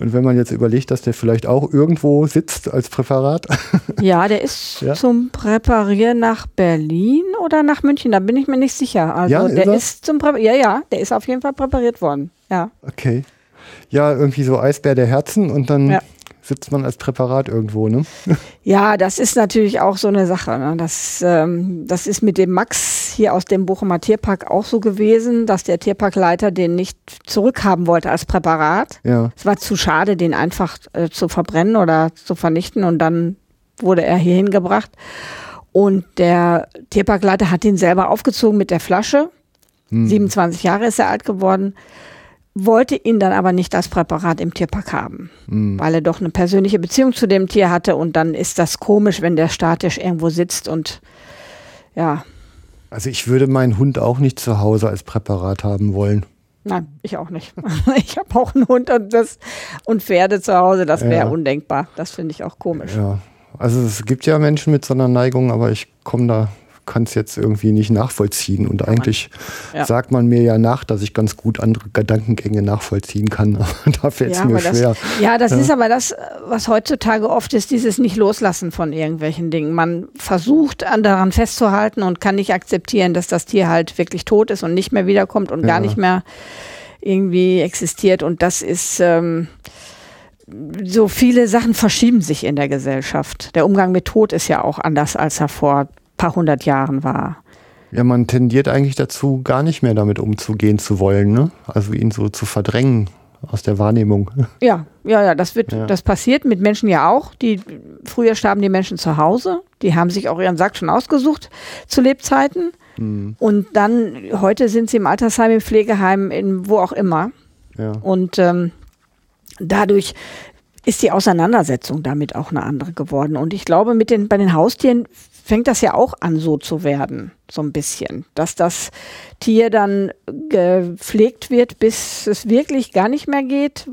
Und wenn man jetzt überlegt, dass der vielleicht auch irgendwo sitzt als Präparat. Ja, der ist Ja. zum Präparieren nach Berlin oder nach München, da bin ich mir nicht sicher. Also Ja, ist der er? ist zum Prä ja, ja, der ist auf jeden Fall präpariert worden. Ja. Okay. Ja, irgendwie so Eisbär der Herzen und dann Ja. Sitzt man als Präparat irgendwo, ne? Ja, das ist natürlich auch so eine Sache. Ne? Das, ähm, das ist mit dem Max hier aus dem Bochumer Tierpark auch so gewesen, dass der Tierparkleiter den nicht zurückhaben wollte als Präparat. Ja. Es war zu schade, den einfach äh, zu verbrennen oder zu vernichten und dann wurde er hier hingebracht. Und der Tierparkleiter hat ihn selber aufgezogen mit der Flasche. 27 Jahre ist er alt geworden. Wollte ihn dann aber nicht als Präparat im Tierpark haben, Hm. weil er doch eine persönliche Beziehung zu dem Tier hatte und dann ist das komisch, wenn der statisch irgendwo sitzt und ja, Also ich würde meinen Hund auch nicht zu Hause als Präparat haben wollen. nein, ich auch nicht. Ich habe auch einen Hund und das und Pferde zu Hause, das wäre Ja. undenkbar. Das finde ich auch komisch. Ja. Also es gibt ja Menschen mit so einer Neigung, aber ich komme da, kann es jetzt irgendwie nicht nachvollziehen. Und eigentlich Ja. sagt man mir ja nach, dass ich ganz gut andere Gedankengänge nachvollziehen kann. Aber da fällt es Ja, mir aber das, schwer. ja, das ist aber das, was heutzutage oft ist, dieses Nicht-Loslassen von irgendwelchen Dingen. Man versucht an daran festzuhalten und kann nicht akzeptieren, dass das Tier halt wirklich tot ist und nicht mehr wiederkommt und gar Ja. nicht mehr irgendwie existiert. Und das ist ähm, so viele Sachen verschieben sich in der Gesellschaft. Der Umgang mit Tod ist ja auch anders, als er vor paar hundert Jahren war. Ja, man tendiert eigentlich dazu, gar nicht mehr damit umzugehen zu wollen. Ne? Also ihn so zu verdrängen aus der Wahrnehmung. Ja, ja, ja, das wird, Ja. das passiert mit Menschen ja auch. Die früher starben die Menschen zu Hause. Die haben sich auch ihren Sack schon ausgesucht zu Lebzeiten. Hm, Und dann heute sind sie im Altersheim, im Pflegeheim, in wo auch immer. ja. Und ähm, dadurch ist die Auseinandersetzung damit auch eine andere geworden. Und ich glaube, mit den, bei den Haustieren fängt das ja auch an, so zu werden, so ein bisschen. Dass das Tier dann gepflegt wird, bis es wirklich gar nicht mehr geht.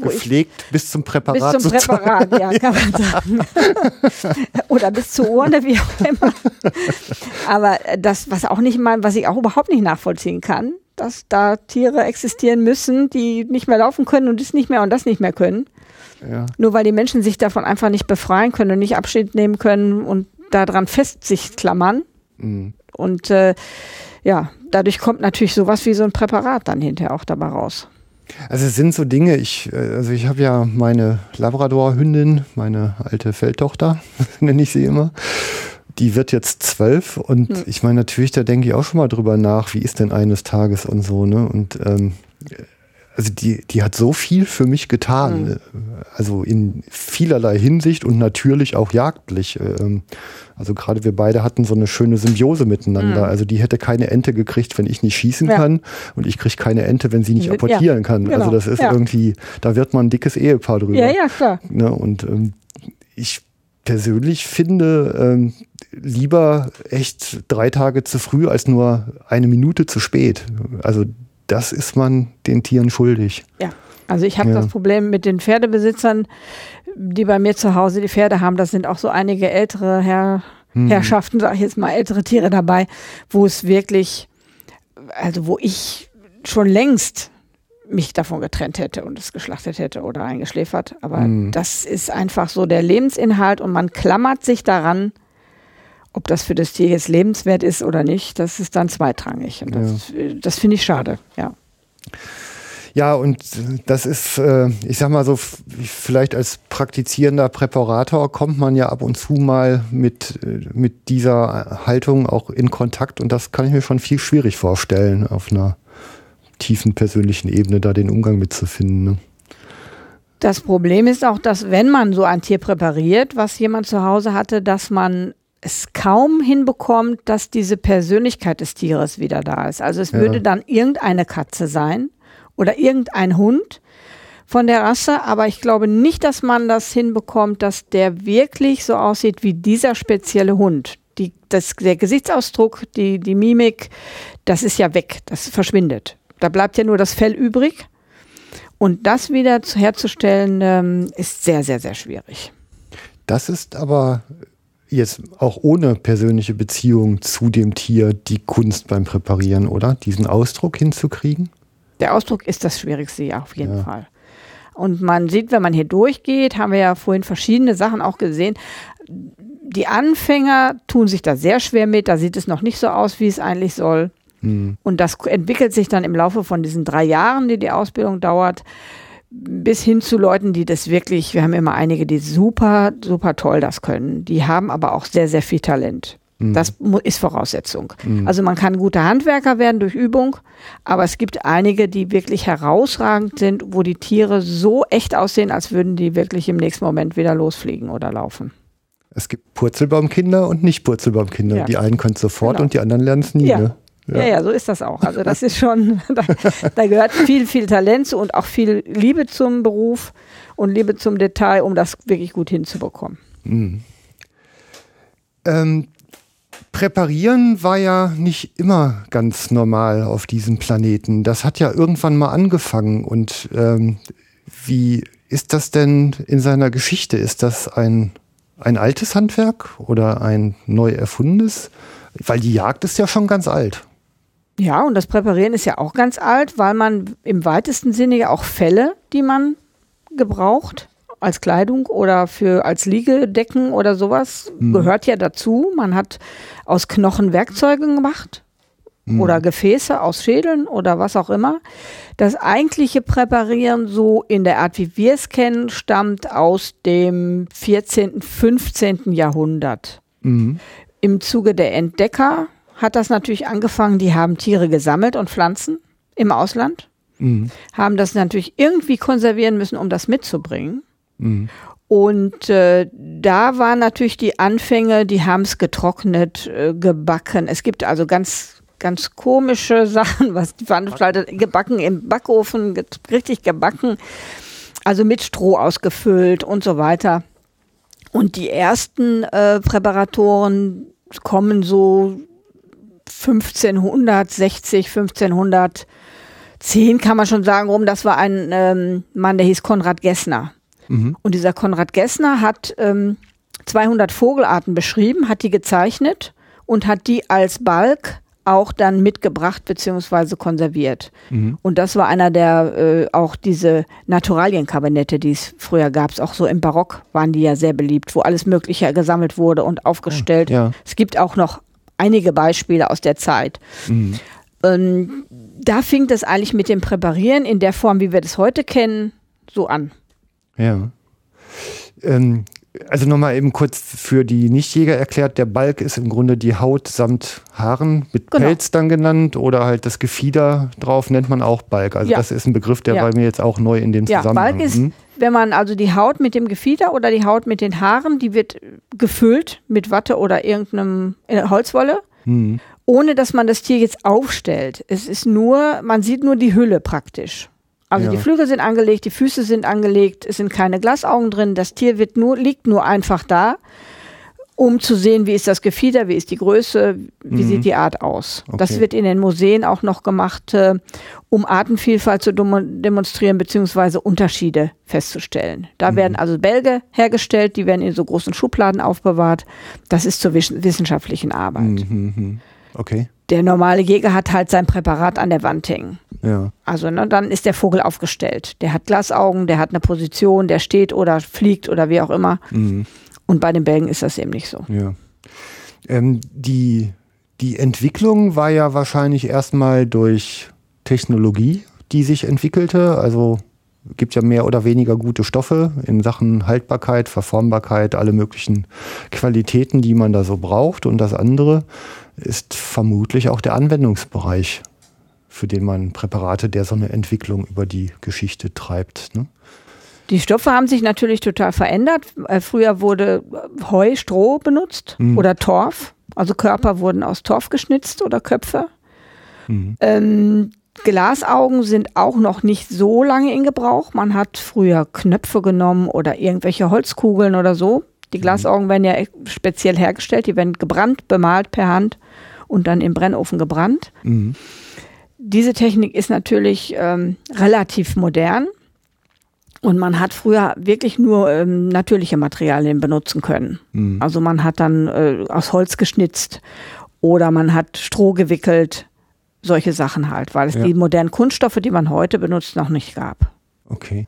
Wo ich Gepflegt bis zum Präparat. bis zum sozusagen. Präparat, ja, kann man sagen. Oder bis zur Urne, wie auch immer. Aber das, was auch nicht mal, was ich auch überhaupt nicht nachvollziehen kann, dass da Tiere existieren müssen, die nicht mehr laufen können und das nicht mehr und das nicht mehr können. Ja. Nur weil die Menschen sich davon einfach nicht befreien können und nicht Abschied nehmen können und daran fest sich klammern. Hm. Und äh, ja, dadurch kommt natürlich sowas wie so ein Präparat dann hinterher auch dabei raus. Also es sind so Dinge, ich, äh, also ich habe ja meine Labrador-Hündin, meine alte Feldtochter, nenne ich sie immer. Die wird jetzt zwölf und Hm. ich meine natürlich, da denke ich auch schon mal drüber nach, wie ist denn eines Tages und so, ne? Und ähm, also die, die hat so viel für mich getan, Hm. äh, also in vielerlei Hinsicht und natürlich auch jagdlich. ähm, Also gerade wir beide hatten so eine schöne Symbiose miteinander. Mhm. Also die hätte keine Ente gekriegt, wenn ich nicht schießen Ja. kann und ich kriege keine Ente, wenn sie nicht Ja, apportieren kann. genau, Also das ist ja. irgendwie, da wird man ein dickes Ehepaar drüber. Ja, ja, klar. Ne? Und ähm, ich persönlich finde ähm, lieber echt drei Tage zu früh als nur eine Minute zu spät. Also das ist man den Tieren schuldig. Ja, also ich habe Ja. das Problem mit den Pferdebesitzern, die bei mir zu Hause die Pferde haben. Das sind auch so einige ältere Herr, Hm. Herrschaften, sage ich jetzt mal, ältere Tiere dabei, wo es wirklich, also wo ich schon längst mich davon getrennt hätte und es geschlachtet hätte oder eingeschläfert. Aber Hm. das ist einfach so der Lebensinhalt und man klammert sich daran, ob das für das Tier jetzt lebenswert ist oder nicht, das ist dann zweitrangig. Und das, das finde ich schade, ja. Ja, und das ist, äh, ich sag mal so, vielleicht als praktizierender Präparator kommt man ja ab und zu mal mit, äh, mit dieser Haltung auch in Kontakt und das kann ich mir schon viel schwierig vorstellen, auf einer tiefen persönlichen Ebene da den Umgang mitzufinden. Ne? Das Problem ist auch, dass wenn man so ein Tier präpariert, was jemand zu Hause hatte, dass man es kaum hinbekommt, dass diese Persönlichkeit des Tieres wieder da ist. Also es Ja. würde dann irgendeine Katze sein oder irgendein Hund von der Rasse, aber ich glaube nicht, dass man das hinbekommt, dass der wirklich so aussieht wie dieser spezielle Hund. Die, das, der Gesichtsausdruck, die, die Mimik, das ist ja weg, das verschwindet. Da bleibt ja nur das Fell übrig. Und das wieder zu- herzustellen, ähm, ist sehr, sehr, sehr schwierig. Das ist aber jetzt auch ohne persönliche Beziehung zu dem Tier die Kunst beim Präparieren, oder? Diesen Ausdruck hinzukriegen? Der Ausdruck ist das Schwierigste, ja, auf jeden Ja. Fall. Und man sieht, wenn man hier durchgeht, haben wir ja vorhin verschiedene Sachen auch gesehen. Die Anfänger tun sich da sehr schwer mit, da sieht es noch nicht so aus, wie es eigentlich soll. Hm. Und das entwickelt sich dann im Laufe von diesen drei Jahren, die die Ausbildung dauert, bis hin zu Leuten, die das wirklich, wir haben immer einige, die super, super toll das können. Die haben aber auch sehr, sehr viel Talent. Das mu- ist Voraussetzung. Also man kann guter Handwerker werden durch Übung, aber es gibt einige, die wirklich herausragend sind, wo die Tiere so echt aussehen, als würden die wirklich im nächsten Moment wieder losfliegen oder laufen. Es gibt Purzelbaumkinder und nicht Purzelbaumkinder. Ja. Die einen können es sofort Genau. und die anderen lernen es nie. Ja. Ne? Ja. ja, ja, so ist das auch. Also das ist schon, da, da, gehört viel, viel Talent zu und auch viel Liebe zum Beruf und Liebe zum Detail, um das wirklich gut hinzubekommen. Mhm. Ähm, Präparieren war ja nicht immer ganz normal auf diesem Planeten. Das hat ja irgendwann mal angefangen. Und ähm, wie ist das denn in seiner Geschichte? Ist das ein, ein altes Handwerk oder ein neu erfundenes? Weil die Jagd ist ja schon ganz alt. Ja, und das Präparieren ist ja auch ganz alt, weil man im weitesten Sinne ja auch Fälle, die man gebraucht, als Kleidung oder für als Liegedecken oder sowas mhm. gehört ja dazu. Man hat aus Knochen Werkzeuge gemacht mhm. oder Gefäße aus Schädeln oder was auch immer. Das eigentliche Präparieren so in der Art, wie wir es kennen, stammt aus dem 14., 15. Jahrhundert. Mhm. Im Zuge der Entdecker hat das natürlich angefangen, die haben Tiere gesammelt und Pflanzen im Ausland, mhm. haben das natürlich irgendwie konservieren müssen, um das mitzubringen. Mhm. Und äh, da waren natürlich die Anfänge, die haben es getrocknet, äh, gebacken. Es gibt also ganz, ganz komische Sachen, was die veranstaltet, gebacken im Backofen, richtig gebacken, also mit Stroh ausgefüllt und so weiter. Und die ersten äh, Präparatoren kommen so 1560, 1510 kann man schon sagen, rum. Das war ein ähm, Mann, der hieß Konrad Gessner. Mhm. Und dieser Konrad Gessner hat ähm, 200 Vogelarten beschrieben, hat die gezeichnet und hat die als Balk auch dann mitgebracht bzw. konserviert. Mhm. Und das war einer der äh, auch diese Naturalienkabinette, die es früher gab, auch so im Barock waren die ja sehr beliebt, wo alles Mögliche gesammelt wurde und aufgestellt. Ja. Es gibt auch noch einige Beispiele aus der Zeit. Mhm. Ähm, da fing das eigentlich mit dem Präparieren in der Form, wie wir das heute kennen, so an. Ja. Ähm, also nochmal eben kurz für die Nichtjäger erklärt, der Balk ist im Grunde die Haut samt Haaren, mit genau. Pelz dann genannt oder halt das Gefieder drauf nennt man auch Balk. Also ja. das ist ein Begriff, der ja. bei mir jetzt auch neu in dem ja, Zusammenhang Balk ist, hm? Wenn man also die Haut mit dem Gefieder oder die Haut mit den Haaren, die wird gefüllt mit Watte oder irgendeinem äh, Holzwolle. Hm. Ohne dass man das Tier jetzt aufstellt. Es ist nur, man sieht nur die Hülle praktisch. Also ja. die Flügel sind angelegt, die Füße sind angelegt, es sind keine Glasaugen drin, das Tier wird nur, liegt nur einfach da, um zu sehen, wie ist das Gefieder, wie ist die Größe, wie mhm. sieht die Art aus. Okay. Das wird in den Museen auch noch gemacht, äh, um Artenvielfalt zu demonstrieren beziehungsweise Unterschiede festzustellen. Da mhm. werden also Bälge hergestellt, die werden in so großen Schubladen aufbewahrt. Das ist zur wissenschaftlichen Arbeit. Mhm. mhm. Okay der normale Jäger hat halt sein Präparat an der Wand hängen. Ja. Also ne, dann ist der Vogel aufgestellt. Der hat Glasaugen, der hat eine Position, der steht oder fliegt oder wie auch immer. Mhm. Und bei den Bälgen ist das eben nicht so. Ja. Ähm, die, die Entwicklung war ja wahrscheinlich erstmal durch Technologie, die sich entwickelte. Also gibt ja mehr oder weniger gute Stoffe in Sachen Haltbarkeit, Verformbarkeit, alle möglichen Qualitäten, die man da so braucht. Und das andere ist vermutlich auch der Anwendungsbereich, für den man Präparate der so eine Entwicklung über die Geschichte treibt. Ne? Die Stoffe haben sich natürlich total verändert. Äh, früher wurde Heu, Stroh benutzt mhm. oder Torf. Also Körper wurden aus Torf geschnitzt oder Köpfe. Mhm. Ähm, Glasaugen sind auch noch nicht so lange in Gebrauch. Man hat früher Knöpfe genommen oder irgendwelche Holzkugeln oder so. Die mhm. Glasaugen werden ja speziell hergestellt. Die werden gebrannt, bemalt per Hand und dann im Brennofen gebrannt. Mhm. Diese Technik ist natürlich ähm, relativ modern. Und man hat früher wirklich nur ähm, natürliche Materialien benutzen können. Mhm. Also man hat dann äh, aus Holz geschnitzt oder man hat Stroh gewickelt, solche Sachen halt, weil es ja. die modernen Kunststoffe, die man heute benutzt, noch nicht gab. Okay.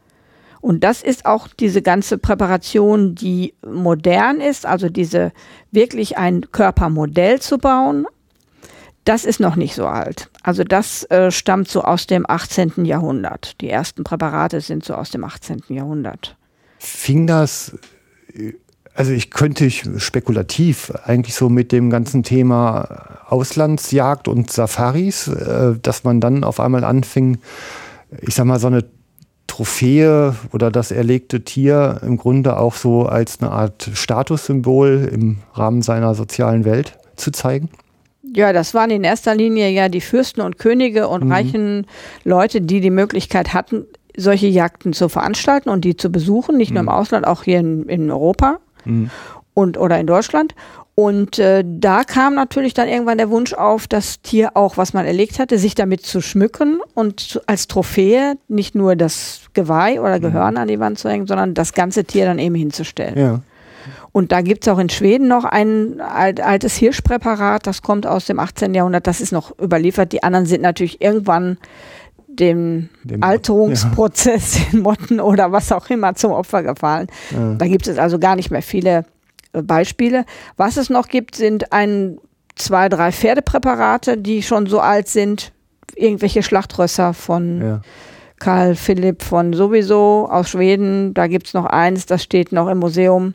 Und das ist auch diese ganze Präparation, die modern ist, also diese wirklich ein Körpermodell zu bauen, das ist noch nicht so alt. Also das äh, stammt so aus dem 18. Jahrhundert. Die ersten Präparate sind so aus dem 18. Jahrhundert. Fing das, also ich könnte ich spekulativ eigentlich so mit dem ganzen Thema Auslandsjagd und Safaris, äh, dass man dann auf einmal anfing, ich sag mal, so eine Trophäe oder das erlegte Tier im Grunde auch so als eine Art Statussymbol im Rahmen seiner sozialen Welt zu zeigen? Ja, das waren in erster Linie ja die Fürsten und Könige und reichen Leute, die die Möglichkeit hatten, solche Jagden zu veranstalten und die zu besuchen, nicht nur im Ausland, auch hier in, in Europa und oder in Deutschland. Und äh, da kam natürlich dann irgendwann der Wunsch auf, das Tier auch, was man erlegt hatte, sich damit zu schmücken und zu, als Trophäe nicht nur das Geweih oder Gehörn an die Wand zu hängen, sondern das ganze Tier dann eben hinzustellen. Ja. Und da gibt's auch in Schweden noch ein alt, altes Hirschpräparat, das kommt aus dem 18. Jahrhundert, das ist noch überliefert. Die anderen sind natürlich irgendwann dem, Dem- Alterungsprozess, den Motten oder was auch immer zum Opfer gefallen. Da gibt es also gar nicht mehr viele äh, Beispiele. Was es noch gibt, sind ein, zwei, drei Pferdepräparate, die schon so alt sind. Irgendwelche Schlachtrösser von Ja. Karl Philipp von sowieso aus Schweden. Da gibt's noch eins, das steht noch im Museum.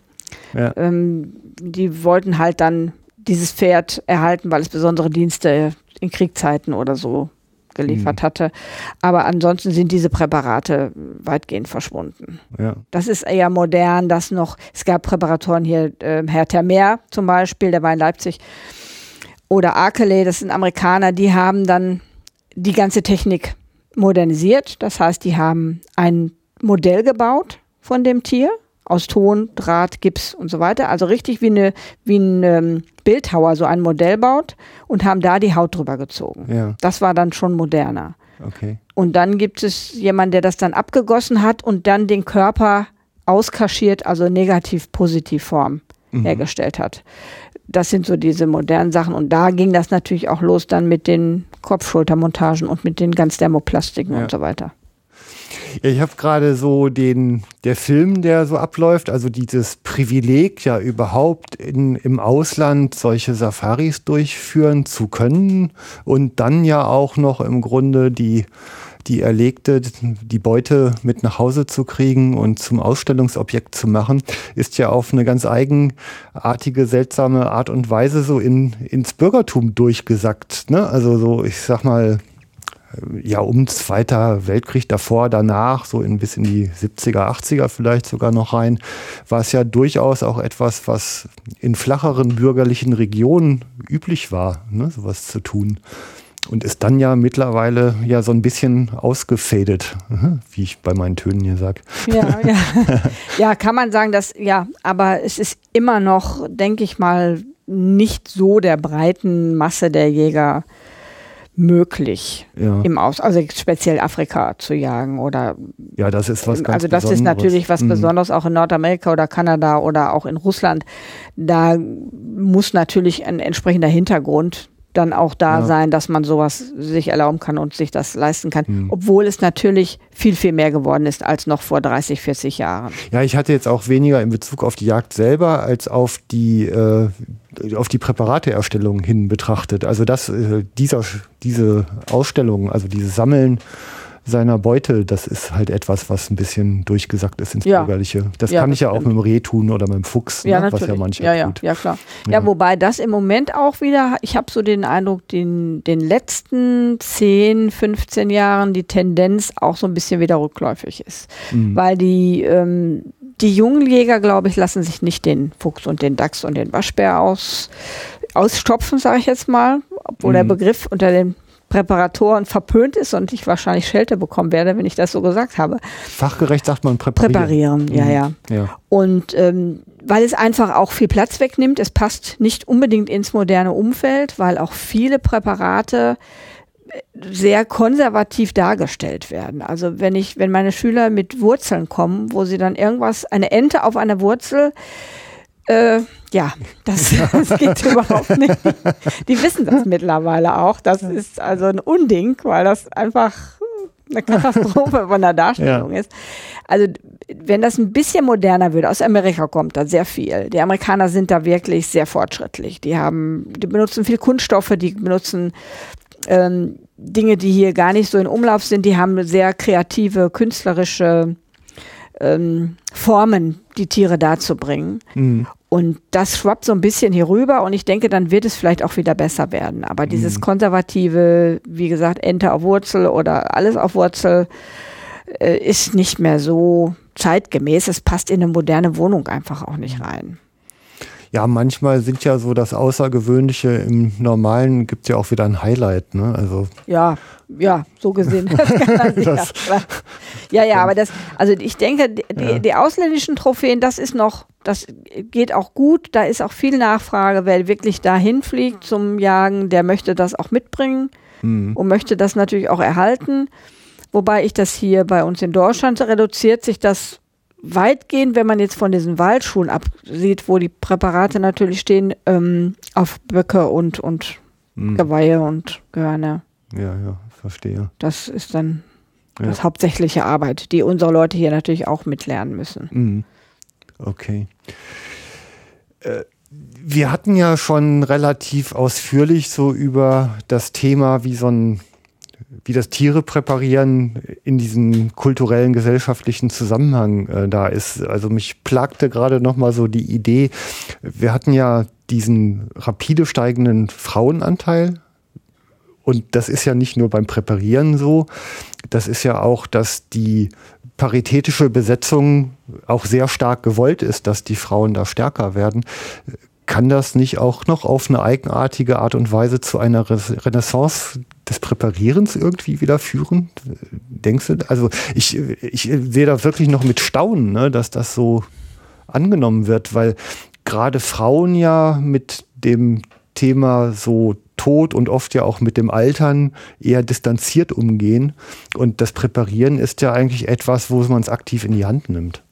Ja. Ähm, die wollten halt dann dieses Pferd erhalten, weil es besondere Dienste in Kriegszeiten oder so geliefert hatte. Aber ansonsten sind diese Präparate weitgehend verschwunden. Ja. Das ist eher modern, das noch, es gab Präparatoren hier, äh, Herr Termer zum Beispiel, der war in Leipzig, oder Arkele, das sind Amerikaner, die haben dann die ganze Technik modernisiert. Das heißt, die haben ein Modell gebaut von dem Tier aus Ton, Draht, Gips und so weiter. Also richtig wie, eine, wie ein ähm, Bildhauer so ein Modell baut und haben da die Haut drüber gezogen. Ja. Das war dann schon moderner. Okay. Und dann gibt es jemanden, der das dann abgegossen hat und dann den Körper auskaschiert, also negativ-positiv-Form hergestellt hat. Das sind so diese modernen Sachen. Und da ging das natürlich auch los dann mit den Kopfschultermontagen und mit den ganz Thermoplastiken Ja. und so weiter. Ich habe gerade so den, der Film, der so abläuft, also dieses Privileg ja überhaupt in, im Ausland solche Safaris durchführen zu können und dann ja auch noch im Grunde die, die erlegte, die Beute mit nach Hause zu kriegen und zum Ausstellungsobjekt zu machen, ist ja auf eine ganz eigenartige, seltsame Art und Weise so in, ins Bürgertum durchgesackt. Ne? Also so, ich sag mal, ja, um Zweiter Weltkrieg davor, danach, so in, bis in die 70er, 80er vielleicht sogar noch rein, war es ja durchaus auch etwas, was in flacheren bürgerlichen Regionen üblich war, ne, sowas zu tun. Und ist dann ja mittlerweile ja so ein bisschen ausgefadet, mhm, wie ich bei meinen Tönen hier sag. Ja, ja. ja, kann man sagen, dass, ja, aber es ist immer noch, denke ich mal, nicht so der breiten Masse der Jäger möglich, Ja. im Aus, also speziell Afrika zu jagen oder Ja, das ist was ganz also das ist Besonderes. natürlich was Mhm. Besonderes auch in Nordamerika oder Kanada oder auch in Russland. Da muss natürlich ein entsprechender Hintergrund dann auch da Ja. sein, dass man sowas sich erlauben kann und sich das leisten kann, Mhm. obwohl es natürlich viel, viel mehr geworden ist als noch vor 30, 40 Jahren. Ja, ich hatte jetzt auch weniger in Bezug auf die Jagd selber als auf die, äh, auf die Präparateerstellung hin betrachtet. Also das, äh, dieser, diese Ausstellung, also dieses Sammeln seiner Beute, das ist halt etwas, was ein bisschen durchgesackt ist ins Ja. Bürgerliche. Das Ja, kann das ich ja auch stimmt. mit dem Reh tun oder mit dem Fuchs, Ja, ne? was ja manche ja, ja, tut. ja, klar. Ja. Wobei das im Moment auch wieder, ich habe so den Eindruck, den, den letzten 10, 15 Jahren die Tendenz auch so ein bisschen wieder rückläufig ist. Mhm. Weil die, ähm, die jungen Jäger, glaube ich, lassen sich nicht den Fuchs und den Dachs und den Waschbär aus, ausstopfen, sage ich jetzt mal, obwohl der Mhm. Begriff unter den Präparatoren verpönt ist und ich wahrscheinlich Schelte bekommen werde, wenn ich das so gesagt habe. Fachgerecht sagt man präparieren. Präparieren, ja, Mhm. ja. ja. Und ähm, weil es einfach auch viel Platz wegnimmt, es passt nicht unbedingt ins moderne Umfeld, weil auch viele Präparate äh, sehr konservativ dargestellt werden. Also wenn ich, wenn meine Schüler mit Wurzeln kommen, wo sie dann irgendwas, eine Ente auf einer Wurzel, äh, ja, das, das geht überhaupt nicht. Die wissen das mittlerweile auch. Das ist also ein Unding, weil das einfach eine Katastrophe von der Darstellung ist. Also wenn das ein bisschen moderner würde, aus Amerika kommt da sehr viel. Die Amerikaner sind da wirklich sehr fortschrittlich. Die haben, die benutzen viel Kunststoffe, die benutzen ähm, Dinge, die hier gar nicht so in Umlauf sind. Die haben sehr kreative, künstlerische ähm, Formen, die Tiere darzubringen. Mhm. Und das schwappt so ein bisschen hier rüber und ich denke, dann wird es vielleicht auch wieder besser werden. Aber dieses Mhm. konservative, wie gesagt, Ente auf Wurzel oder alles auf Wurzel, äh, ist nicht mehr so zeitgemäß. Es passt in eine moderne Wohnung einfach auch nicht rein. Ja, manchmal sind ja so das Außergewöhnliche im Normalen gibt es ja auch wieder ein Highlight, ne? Also Ja, ja, so gesehen. Das ja, ja, aber das, also ich denke, die, Ja. die ausländischen Trophäen, das ist noch, das geht auch gut. Da ist auch viel Nachfrage. Wer wirklich dahin fliegt zum Jagen, der möchte das auch mitbringen hm, und möchte das natürlich auch erhalten. Wobei ich das hier bei uns in Deutschland reduziert sich das weitgehend, wenn man jetzt von diesen Waldschulen absieht, wo die Präparate natürlich stehen, ähm, auf Böcke und, und hm. Geweihe und Gehörne. ja, ja, verstehe. Das ist dann Ja. das hauptsächliche Arbeit, die unsere Leute hier natürlich auch mitlernen müssen. Mhm. Okay. Äh, Wir hatten ja schon relativ ausführlich so über das Thema, wie so ein, wie das Tiere präparieren in diesem kulturellen, gesellschaftlichen Zusammenhang äh, da ist. Also mich plagte gerade noch mal so die Idee, wir hatten ja diesen rapide steigenden Frauenanteil und das ist ja nicht nur beim Präparieren so, das ist ja auch, dass die paritätische Besetzung auch sehr stark gewollt ist, dass die Frauen da stärker werden. Kann das nicht auch noch auf eine eigenartige Art und Weise zu einer Re- Renaissance des Präparierens irgendwie wieder führen? Denkst du? Also ich, ich sehe da wirklich noch mit Staunen, ne, dass das so angenommen wird, weil gerade Frauen ja mit dem Thema so Tod und oft ja auch mit dem Altern eher distanziert umgehen. Und das Präparieren ist ja eigentlich etwas, wo man es aktiv in die Hand nimmt.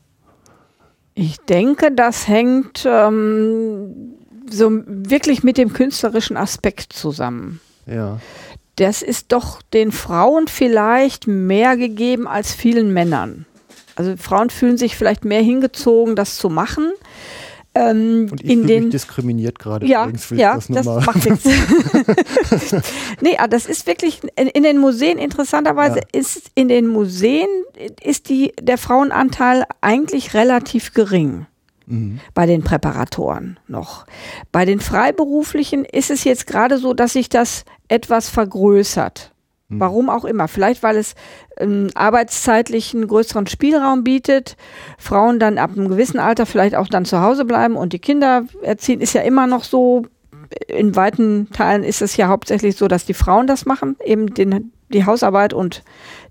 Ich denke, das hängt ähm, so wirklich mit dem künstlerischen Aspekt zusammen. Ja. Das ist doch den Frauen vielleicht mehr gegeben als vielen Männern. Also Frauen fühlen sich vielleicht mehr hingezogen, das zu machen. Ähm, Und ich in fühle mich den diskriminiert gerade. Ja, übrigens, ja, das das, macht nichts. nee, das ist wirklich in, in den Museen interessanterweise Ja. ist in den Museen ist die der Frauenanteil eigentlich relativ gering Mhm. bei den Präparatoren noch. Bei den Freiberuflichen ist es jetzt gerade so, dass sich das etwas vergrößert. Mhm. Warum auch immer. Vielleicht, weil es ähm, arbeitszeitlich einen größeren Spielraum bietet. Frauen dann ab einem gewissen Alter vielleicht auch dann zu Hause bleiben und die Kinder erziehen. Ist ja immer noch so. In weiten Teilen ist es ja hauptsächlich so, dass die Frauen das machen. Eben den, die Hausarbeit und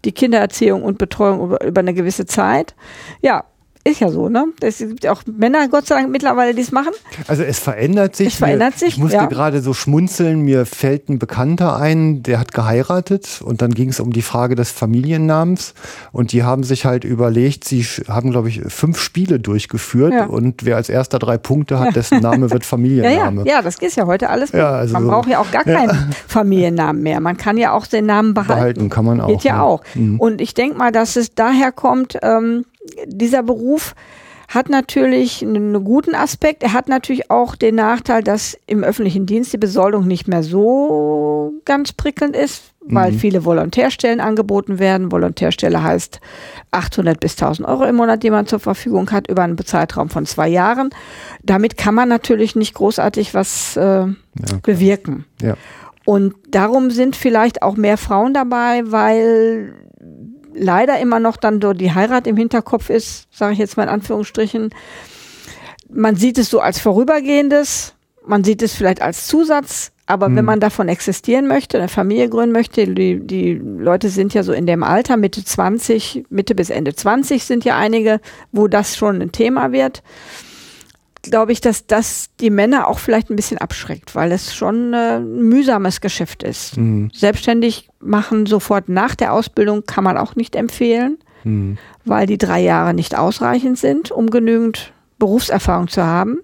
die Kindererziehung und Betreuung über, über eine gewisse Zeit. Ja, ist ja so, ne? Es gibt ja auch Männer, Gott sei Dank, mittlerweile, die es machen. Also es verändert sich. Es verändert mir, sich, Ich musste ja. gerade so schmunzeln. Mir fällt ein Bekannter ein, der hat geheiratet und dann ging es um die Frage des Familiennamens und die haben sich halt überlegt, sie haben, glaube ich, fünf Spiele durchgeführt Ja. und wer als erster drei Punkte hat, dessen Name wird Ja, ja, Familienname. ja, das ist ja heute alles. Ja, also man so- braucht ja auch gar keinen Familiennamen mehr. Man kann ja auch den Namen behalten. Behalten kann man auch. Geht ja auch. Mhm. Und ich denke mal, dass es daher kommt, ähm, dieser Beruf hat natürlich einen, guten Aspekt. Er hat natürlich auch den Nachteil, dass im öffentlichen Dienst die Besoldung nicht mehr so ganz prickelnd ist, weil Mhm. viele Volontärstellen angeboten werden. Volontärstelle heißt 800 bis 1000 Euro im Monat, die man zur Verfügung hat über einen Zeitraum von zwei Jahren. Damit kann man natürlich nicht großartig was äh, bewirken. Ja. Und darum sind vielleicht auch mehr Frauen dabei, weil leider immer noch dann so die Heirat im Hinterkopf ist, sage ich jetzt mal in Anführungsstrichen. Man sieht es so als vorübergehendes, man sieht es vielleicht als Zusatz, aber wenn man davon existieren möchte, eine Familie gründen möchte, die, die Leute sind ja so in dem Alter, Mitte 20, Mitte bis Ende 20 sind ja einige, wo das schon ein Thema wird glaube ich, dass das die Männer auch vielleicht ein bisschen abschreckt, weil es schon äh, ein mühsames Geschäft ist. Mhm. Selbstständig machen sofort nach der Ausbildung kann man auch nicht empfehlen, Mhm. weil die drei Jahre nicht ausreichend sind, um genügend Berufserfahrung zu haben.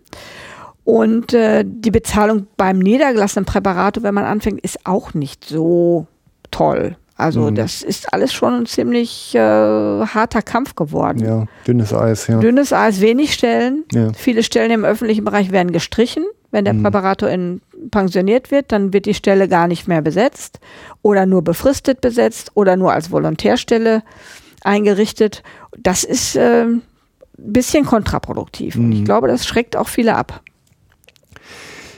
Und äh, die Bezahlung beim niedergelassenen Präparator, wenn man anfängt, ist auch nicht so toll. Also Mhm. das ist alles schon ein ziemlich äh, harter Kampf geworden. Ja, dünnes Eis, ja. Dünnes Eis, wenig Stellen. Ja. Viele Stellen im öffentlichen Bereich werden gestrichen. Wenn der Mhm. Präparator in, pensioniert wird, dann wird die Stelle gar nicht mehr besetzt oder nur befristet besetzt oder nur als Volontärstelle eingerichtet. Das ist äh, ein bisschen kontraproduktiv. Und ich Mhm. glaube, das schreckt auch viele ab.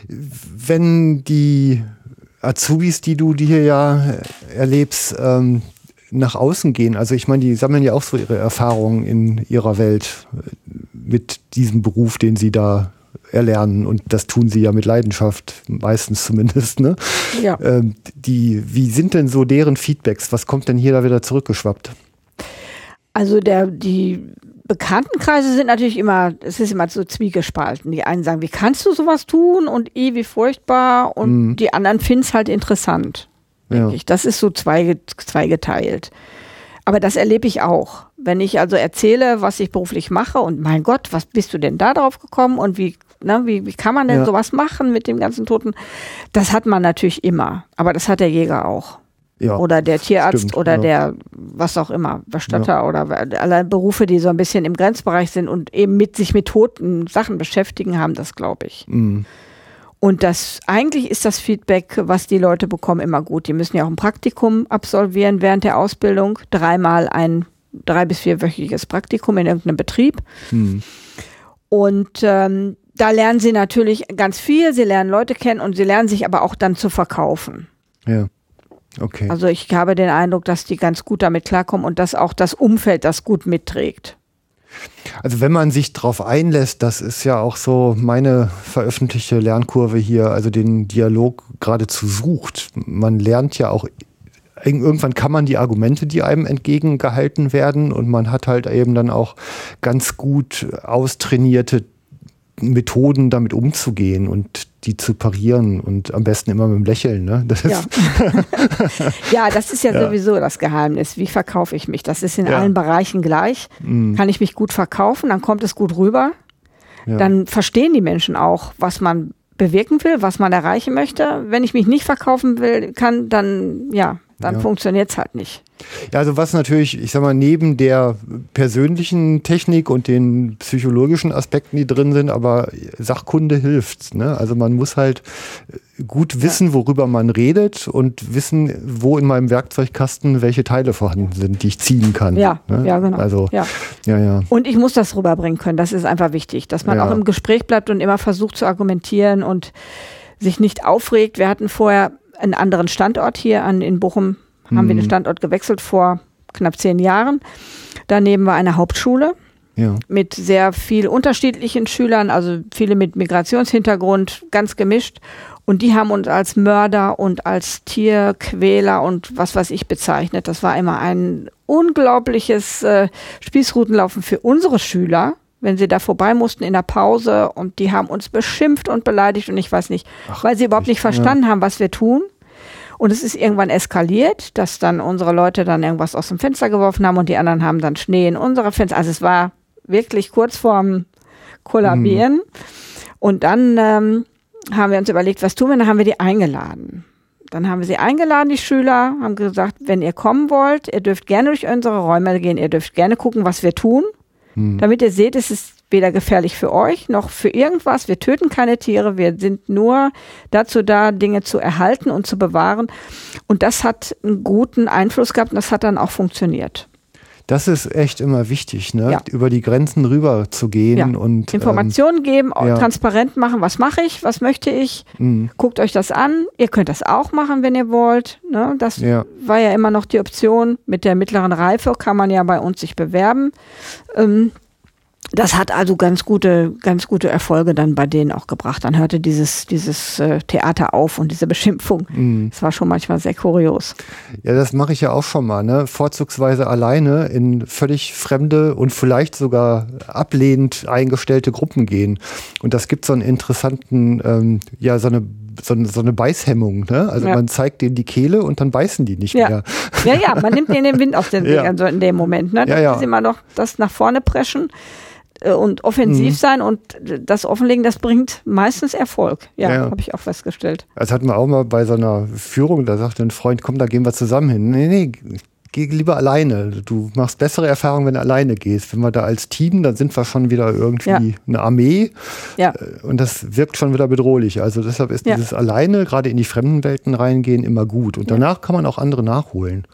Wenn die Azubis, die du hier ja äh, erlebst, ähm, nach außen gehen, also ich meine, die sammeln ja auch so ihre Erfahrungen in ihrer Welt äh, mit diesem Beruf, den sie da erlernen und das tun sie ja mit Leidenschaft, meistens zumindest. Ne? Ja. Ähm, die, wie sind denn so deren Feedbacks? Was kommt denn hier da wieder zurückgeschwappt? Also der, die Bekanntenkreise sind natürlich immer, es ist immer so zwiegespalten. Die einen sagen, wie kannst du sowas tun und eh, wie furchtbar und Mhm. die anderen finden es halt interessant. Ja. ich. Das ist so zweige, zweigeteilt. Aber das erlebe ich auch. Wenn ich also erzähle, was ich beruflich mache und mein Gott, was bist du denn da drauf gekommen und wie, ne, wie, wie kann man denn Ja. sowas machen mit dem ganzen Toten? Das hat man natürlich immer. Aber das hat der Jäger auch. Ja, Oder der Tierarzt stimmt, oder ja. der, was auch immer, Bestatter oder alle Berufe, die so ein bisschen im Grenzbereich sind und eben mit sich mit toten Sachen beschäftigen, haben das, glaube ich. Mhm. Und das eigentlich ist das Feedback, was die Leute bekommen, immer gut. Die müssen ja auch ein Praktikum absolvieren während der Ausbildung, dreimal ein drei- bis vierwöchiges Praktikum in irgendeinem Betrieb. Mhm. Und ähm, da lernen sie natürlich ganz viel. Sie lernen Leute kennen und sie lernen sich aber auch dann zu verkaufen. Ja. Okay. Also ich habe den Eindruck, dass die ganz gut damit klarkommen und dass auch das Umfeld das gut mitträgt. Also wenn man sich darauf einlässt, das ist ja auch so meine veröffentlichte Lernkurve hier, also den Dialog geradezu sucht. Man lernt ja auch, irgendwann kann man die Argumente, die einem entgegengehalten werden und man hat halt eben dann auch ganz gut austrainierte Methoden, damit umzugehen und die zu parieren und am besten immer mit dem Lächeln. Ne? Das Ja. ja, das ist ja, Ja. sowieso das Geheimnis. Wie verkaufe ich mich? Das ist in Ja. allen Bereichen gleich. Kann ich mich gut verkaufen, dann kommt es gut rüber. Dann verstehen die Menschen auch, was man bewirken will, was man erreichen möchte. Wenn ich mich nicht verkaufen will, kann, dann, ja, dann Ja. funktioniert es halt nicht. Ja, also was natürlich, ich sag mal, neben der persönlichen Technik und den psychologischen Aspekten, die drin sind, aber Sachkunde hilft. Ne? Also man muss halt gut wissen, worüber man redet und wissen, wo in meinem Werkzeugkasten welche Teile vorhanden sind, die ich ziehen kann. Ja, ne? ja, genau. Also, Ja. ja, ja. Und ich muss das rüberbringen können. Das ist einfach wichtig, dass man Ja. auch im Gespräch bleibt und immer versucht zu argumentieren und sich nicht aufregt. Wir hatten vorher einen anderen Standort hier an, in Bochum, haben wir den Standort gewechselt vor knapp zehn Jahren. Daneben war eine Hauptschule ja. mit sehr viel unterschiedlichen Schülern, also viele mit Migrationshintergrund, ganz gemischt. Und die haben uns als Mörder und als Tierquäler und was weiß ich bezeichnet. Das war immer ein unglaubliches äh, Spießrutenlaufen für unsere Schüler, wenn sie da vorbei mussten in der Pause und die haben uns beschimpft und beleidigt und ich weiß nicht, weil sie überhaupt nicht verstanden haben, was wir tun. Und es ist irgendwann eskaliert, dass dann unsere Leute dann irgendwas aus dem Fenster geworfen haben und die anderen haben dann Schnee in unsere Fenster. Also es war wirklich kurz vorm Kollabieren. Und dann ähm, haben wir uns überlegt, was tun wir? Dann haben wir die eingeladen. Dann haben wir sie eingeladen, die Schüler, haben gesagt, wenn ihr kommen wollt, ihr dürft gerne durch unsere Räume gehen, ihr dürft gerne gucken, was wir tun, damit ihr seht, es ist weder gefährlich für euch noch für irgendwas. Wir töten keine Tiere, wir sind nur dazu da, Dinge zu erhalten und zu bewahren. Und das hat einen guten Einfluss gehabt und das hat dann auch funktioniert. Das ist echt immer wichtig, ne? Ja. über die Grenzen rüber zu gehen Ja. und ähm, Informationen geben, auch ja. transparent machen, was mache ich, was möchte ich. mh, Guckt euch das an. Ihr könnt das auch machen, wenn ihr wollt. Ne? Das war ja immer noch die Option. Mit der mittleren Reife kann man ja bei uns sich bewerben. Ähm, das hat also ganz gute, ganz gute Erfolge dann bei denen auch gebracht. Dann hörte dieses, dieses äh, Theater auf und diese Beschimpfung. mh. Das war schon manchmal sehr kurios. Ja, das mache ich ja auch schon mal, ne? Vorzugsweise alleine in völlig fremde und vielleicht sogar ablehnend eingestellte Gruppen gehen. Und das gibt so einen interessanten, ähm, ja, so eine so eine, so eine Beißhemmung, ne? Also Ja. man zeigt denen die Kehle und dann beißen die nicht Ja. mehr. Ja, ja, man nimmt denen den Wind aus den Ja. Fingern so in dem Moment. Ne? Das Ja, ja. ist immer noch das nach vorne preschen und offensiv Mhm. sein und das Offenlegen, das bringt meistens Erfolg. Ja, Ja. habe ich auch festgestellt. Das hatten wir auch mal bei so einer Führung, da sagte ein Freund, komm, da gehen wir zusammen hin. Nee, nee, geh lieber alleine. Du machst bessere Erfahrungen, wenn du alleine gehst. Wenn wir da als Team, dann sind wir schon wieder irgendwie Ja. eine Armee Ja. und das wirkt schon wieder bedrohlich. Also deshalb ist Ja. dieses alleine, gerade in die fremden Welten reingehen, immer gut. Und danach kann man auch andere nachholen.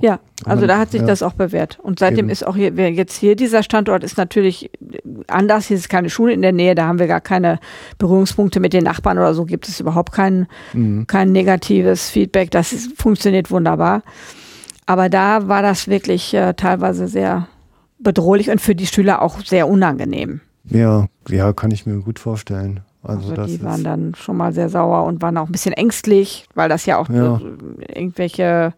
Ja, also man- da hat sich ja. das auch bewährt. Und seitdem Eben. ist auch hier, wer jetzt hier dieser Standort ist natürlich anders. Hier ist keine Schule in der Nähe, da haben wir gar keine Berührungspunkte mit den Nachbarn oder so. Gibt es überhaupt kein, Mhm. kein negatives Feedback. Das ist, funktioniert wunderbar. Aber da war das wirklich äh, teilweise sehr bedrohlich und für die Schüler auch sehr unangenehm. Ja, ja, kann ich mir gut vorstellen. Also, Also das die waren dann schon mal sehr sauer und waren auch ein bisschen ängstlich, weil das ja auch Ja. äh, irgendwelche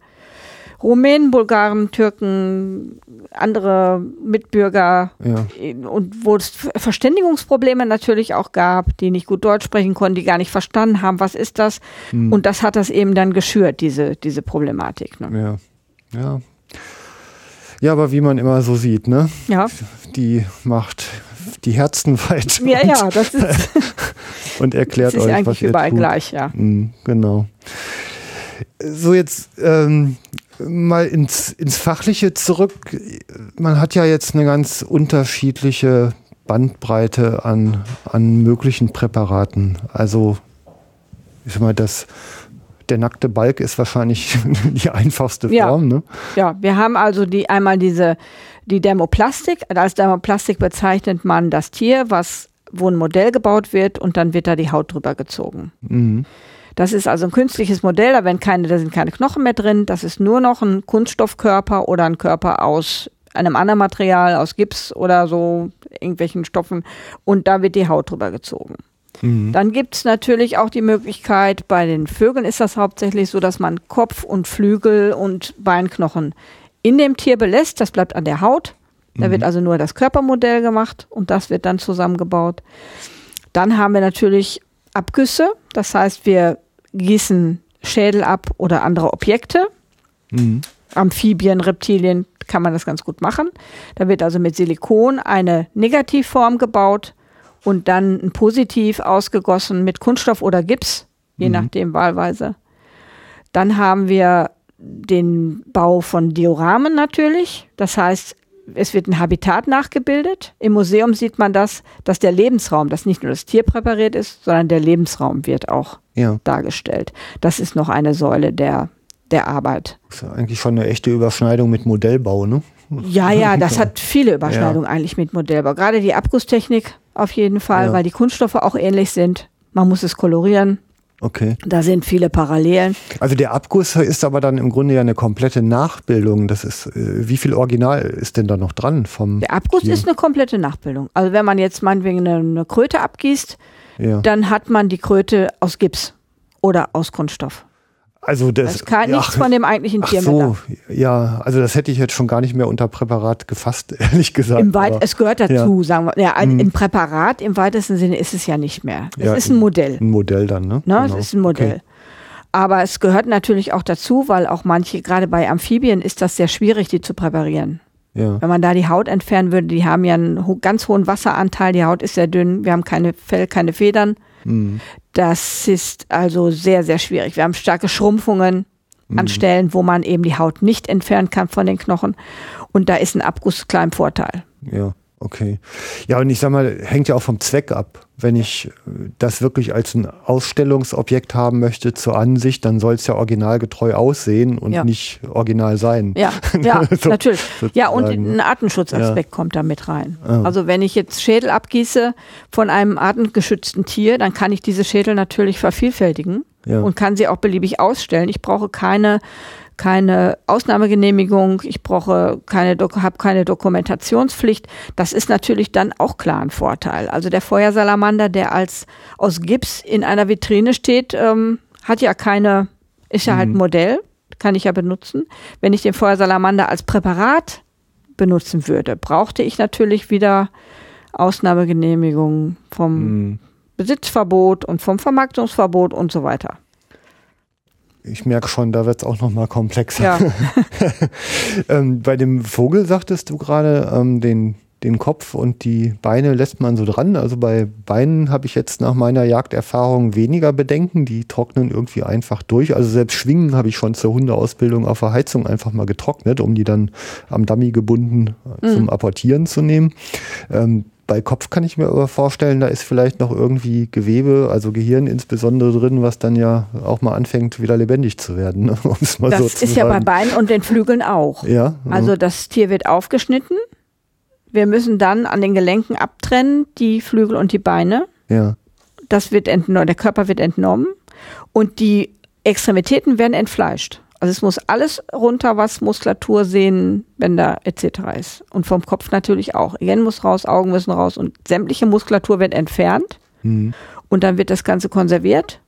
Rumänen, Bulgaren, Türken, andere Mitbürger ja, äh, und wo es Ver- Verständigungsprobleme natürlich auch gab, die nicht gut Deutsch sprechen konnten, die gar nicht verstanden haben, was ist das? hm, Und das hat das eben dann geschürt, diese, diese Problematik. Ne? ja, ja. Ja, aber wie man immer so sieht, ne? Ja. Die macht die Herzen weit ja, und, ja, das ist, und erklärt das ist euch, was eigentlich ihr überall tut. gleich, ja. Mm, Genau. So, jetzt ähm, mal ins, ins Fachliche zurück. Man hat ja jetzt eine ganz unterschiedliche Bandbreite an, an möglichen Präparaten. Also, ich sag mal, das, der nackte Balk ist wahrscheinlich die einfachste Ja. Form, ne? Ja, wir haben also die einmal diese die Dermoplastik. Als Dermoplastik bezeichnet man das Tier, was wo ein Modell gebaut wird und dann wird da die Haut drüber gezogen. Mhm. Das ist also ein künstliches Modell, da, werden keine, da sind keine Knochen mehr drin. Das ist nur noch ein Kunststoffkörper oder ein Körper aus einem anderen Material, aus Gips oder so irgendwelchen Stoffen. Und da wird die Haut drüber gezogen. Mhm. Dann gibt es natürlich auch die Möglichkeit, bei den Vögeln ist das hauptsächlich so, dass man Kopf und Flügel und Beinknochen in dem Tier belässt. Das bleibt an der Haut. Da wird also nur das Körpermodell gemacht und das wird dann zusammengebaut. Dann haben wir natürlich Abgüsse. Das heißt, wir gießen Schädel ab oder andere Objekte. Mhm. Amphibien, Reptilien kann man das ganz gut machen. Da wird also mit Silikon eine Negativform gebaut und dann ein Positiv ausgegossen mit Kunststoff oder Gips, je nachdem wahlweise. Dann haben wir den Bau von Dioramen natürlich. Das heißt, es wird ein Habitat nachgebildet. Im Museum sieht man das, dass der Lebensraum, dass nicht nur das Tier präpariert ist, sondern der Lebensraum wird auch Ja, dargestellt. Das ist noch eine Säule der, der Arbeit. ist ja eigentlich schon eine echte Überschneidung mit Modellbau, ne? Ja, ja, das hat viele Überschneidungen eigentlich mit Modellbau. Gerade die Abgusstechnik auf jeden Fall, Ja. weil die Kunststoffe auch ähnlich sind. Man muss es kolorieren. Okay. Da sind viele Parallelen. Also der Abguss ist aber dann im Grunde ja eine komplette Nachbildung. Das ist, äh, wie viel Original ist denn da noch dran vom Der Abguss Tier? ist eine komplette Nachbildung. Also wenn man jetzt meinetwegen eine, eine Kröte abgießt, ja. dann hat man die Kröte aus Gips oder aus Kunststoff. Also das Da ist kein, ja, nichts von dem eigentlichen Tier mehr so, ja, also das hätte ich jetzt schon gar nicht mehr unter Präparat gefasst, ehrlich gesagt. Im Weit, aber es gehört dazu, sagen wir. Ja, ein, Mhm. ein Präparat im weitesten Sinne ist es ja nicht mehr. Es Ja, ist ein Modell. ein Modell dann, ne? Ne? Genau. Es ist ein Modell. Okay. Aber es gehört natürlich auch dazu, weil auch manche, gerade bei Amphibien, ist das sehr schwierig, die zu präparieren. Ja. Wenn man da die Haut entfernen würde, die haben ja einen ganz hohen Wasseranteil, die Haut ist sehr dünn, wir haben keine Fell, keine Federn. Mhm. Das ist also sehr, sehr schwierig. Wir haben starke Schrumpfungen Mhm. an Stellen, wo man eben die Haut nicht entfernen kann von den Knochen. Und da ist ein Abguss klar im Vorteil. Ja, okay. Ja, und ich sag mal, hängt ja auch vom Zweck ab. Wenn ich äh, das wirklich als ein Ausstellungsobjekt haben möchte zur Ansicht, dann soll es ja originalgetreu aussehen und Ja. nicht original sein. Ja, ja, So- natürlich. Ja, und sozusagen, ein Artenschutzaspekt kommt da mit rein. Ah. Also wenn ich jetzt Schädel abgieße von einem artengeschützten Tier, dann kann ich diese Schädel natürlich vervielfältigen Ja. und kann sie auch beliebig ausstellen. Ich brauche keine keine Ausnahmegenehmigung, ich brauche keine, habe keine Dokumentationspflicht. Das ist natürlich dann auch klar ein Vorteil. Also der Feuersalamander, der als aus Gips in einer Vitrine steht, ähm, hat ja keine, ist ja halt ein Modell, kann ich ja benutzen. Wenn ich den Feuersalamander als Präparat benutzen würde, brauchte ich natürlich wieder Ausnahmegenehmigung vom Mhm. Besitzverbot und vom Vermarktungsverbot und so weiter. Ich merke schon, da wird es auch noch mal komplexer. Ja, ähm, bei dem Vogel sagtest du gerade, ähm, den, den Kopf und die Beine lässt man so dran. Also bei Beinen habe ich jetzt nach meiner Jagderfahrung weniger Bedenken. Die trocknen irgendwie einfach durch. Also selbst Schwingen habe ich schon zur Hundeausbildung auf der Heizung einfach mal getrocknet, um die dann am Dummy gebunden äh, zum Apportieren zu nehmen. Ähm, bei Kopf kann ich mir aber vorstellen, da ist vielleicht noch irgendwie Gewebe, also Gehirn insbesondere drin, was dann ja auch mal anfängt, wieder lebendig zu werden. ne? Das so ist ja bei. Beinen und den Flügeln auch. Ja, Also das Tier wird aufgeschnitten. Wir müssen dann an den Gelenken abtrennen, die Flügel und die Beine. ja. Das wird entnommen, der Körper wird entnommen und die Extremitäten werden entfleischt. Also es muss alles runter, was Muskulatur, Sehnen, Bänder etc. ist. Und vom Kopf natürlich auch. Gehirn muss raus, Augen müssen raus und sämtliche Muskulatur wird entfernt. Mhm. Und dann wird das Ganze konserviert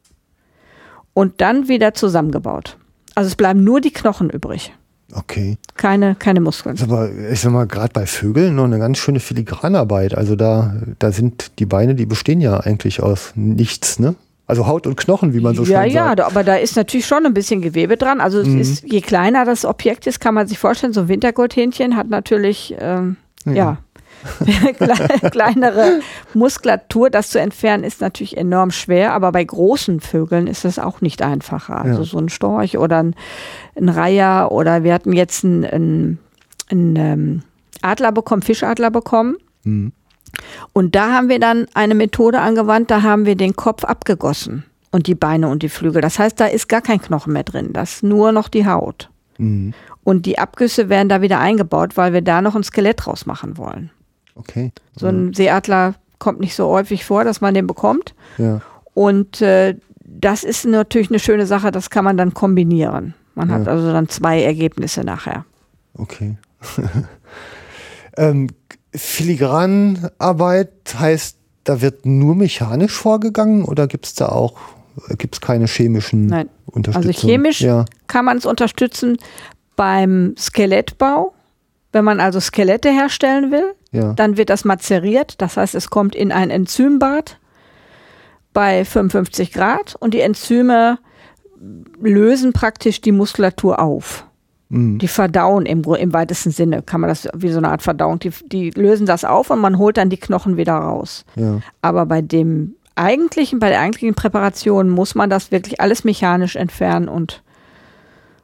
und dann wieder zusammengebaut. Also es bleiben nur die Knochen übrig. Okay. Keine, keine Muskeln. Das ist aber, ich sag mal, gerade bei Vögeln noch eine ganz schöne Filigranarbeit. Also da, da sind die Beine, die bestehen ja eigentlich aus nichts, ne? Also Haut und Knochen, wie man so ja, schön ja, sagt. da- aber da ist natürlich schon ein bisschen Gewebe dran. Also es Mhm. ist, je kleiner das Objekt ist, kann man sich vorstellen, so ein Wintergoldhähnchen hat natürlich, ähm, ja, kle- kleinere Muskulatur. Das zu entfernen ist natürlich enorm schwer, aber bei großen Vögeln ist es auch nicht einfacher. Also Ja. so ein Storch oder ein, ein Reiher oder wir hatten jetzt einen, einen, einen ähm, Adler bekommen, Fischadler bekommen. Mhm. Und da haben wir dann eine Methode angewandt, da haben wir den Kopf abgegossen und die Beine und die Flügel. Das heißt, da ist gar kein Knochen mehr drin, das ist nur noch die Haut. Mhm. Und die Abgüsse werden da wieder eingebaut, weil wir da noch ein Skelett draus machen wollen. Okay. So ein Seeadler kommt nicht so häufig vor, dass man den bekommt. Ja. Und äh, das ist natürlich eine schöne Sache, das kann man dann kombinieren. Man hat Ja. also dann zwei Ergebnisse nachher. Okay. ähm, Filigranarbeit heißt, da wird nur mechanisch vorgegangen oder gibt es da auch gibt's keine chemischen Nein. Unterstützung? Also chemisch Ja. kann man es unterstützen beim Skelettbau. Wenn man also Skelette herstellen will, Ja. dann wird das mazeriert. Das heißt, es kommt in ein Enzymbad bei 55 Grad und die Enzyme lösen praktisch die Muskulatur auf. Mhm. Die verdauen im, im weitesten Sinne, kann man das wie so eine Art Verdauung. Die, die lösen das auf und man holt dann die Knochen wieder raus. ja. Aber bei dem eigentlichen, bei der eigentlichen Präparation muss man das wirklich alles mechanisch entfernen und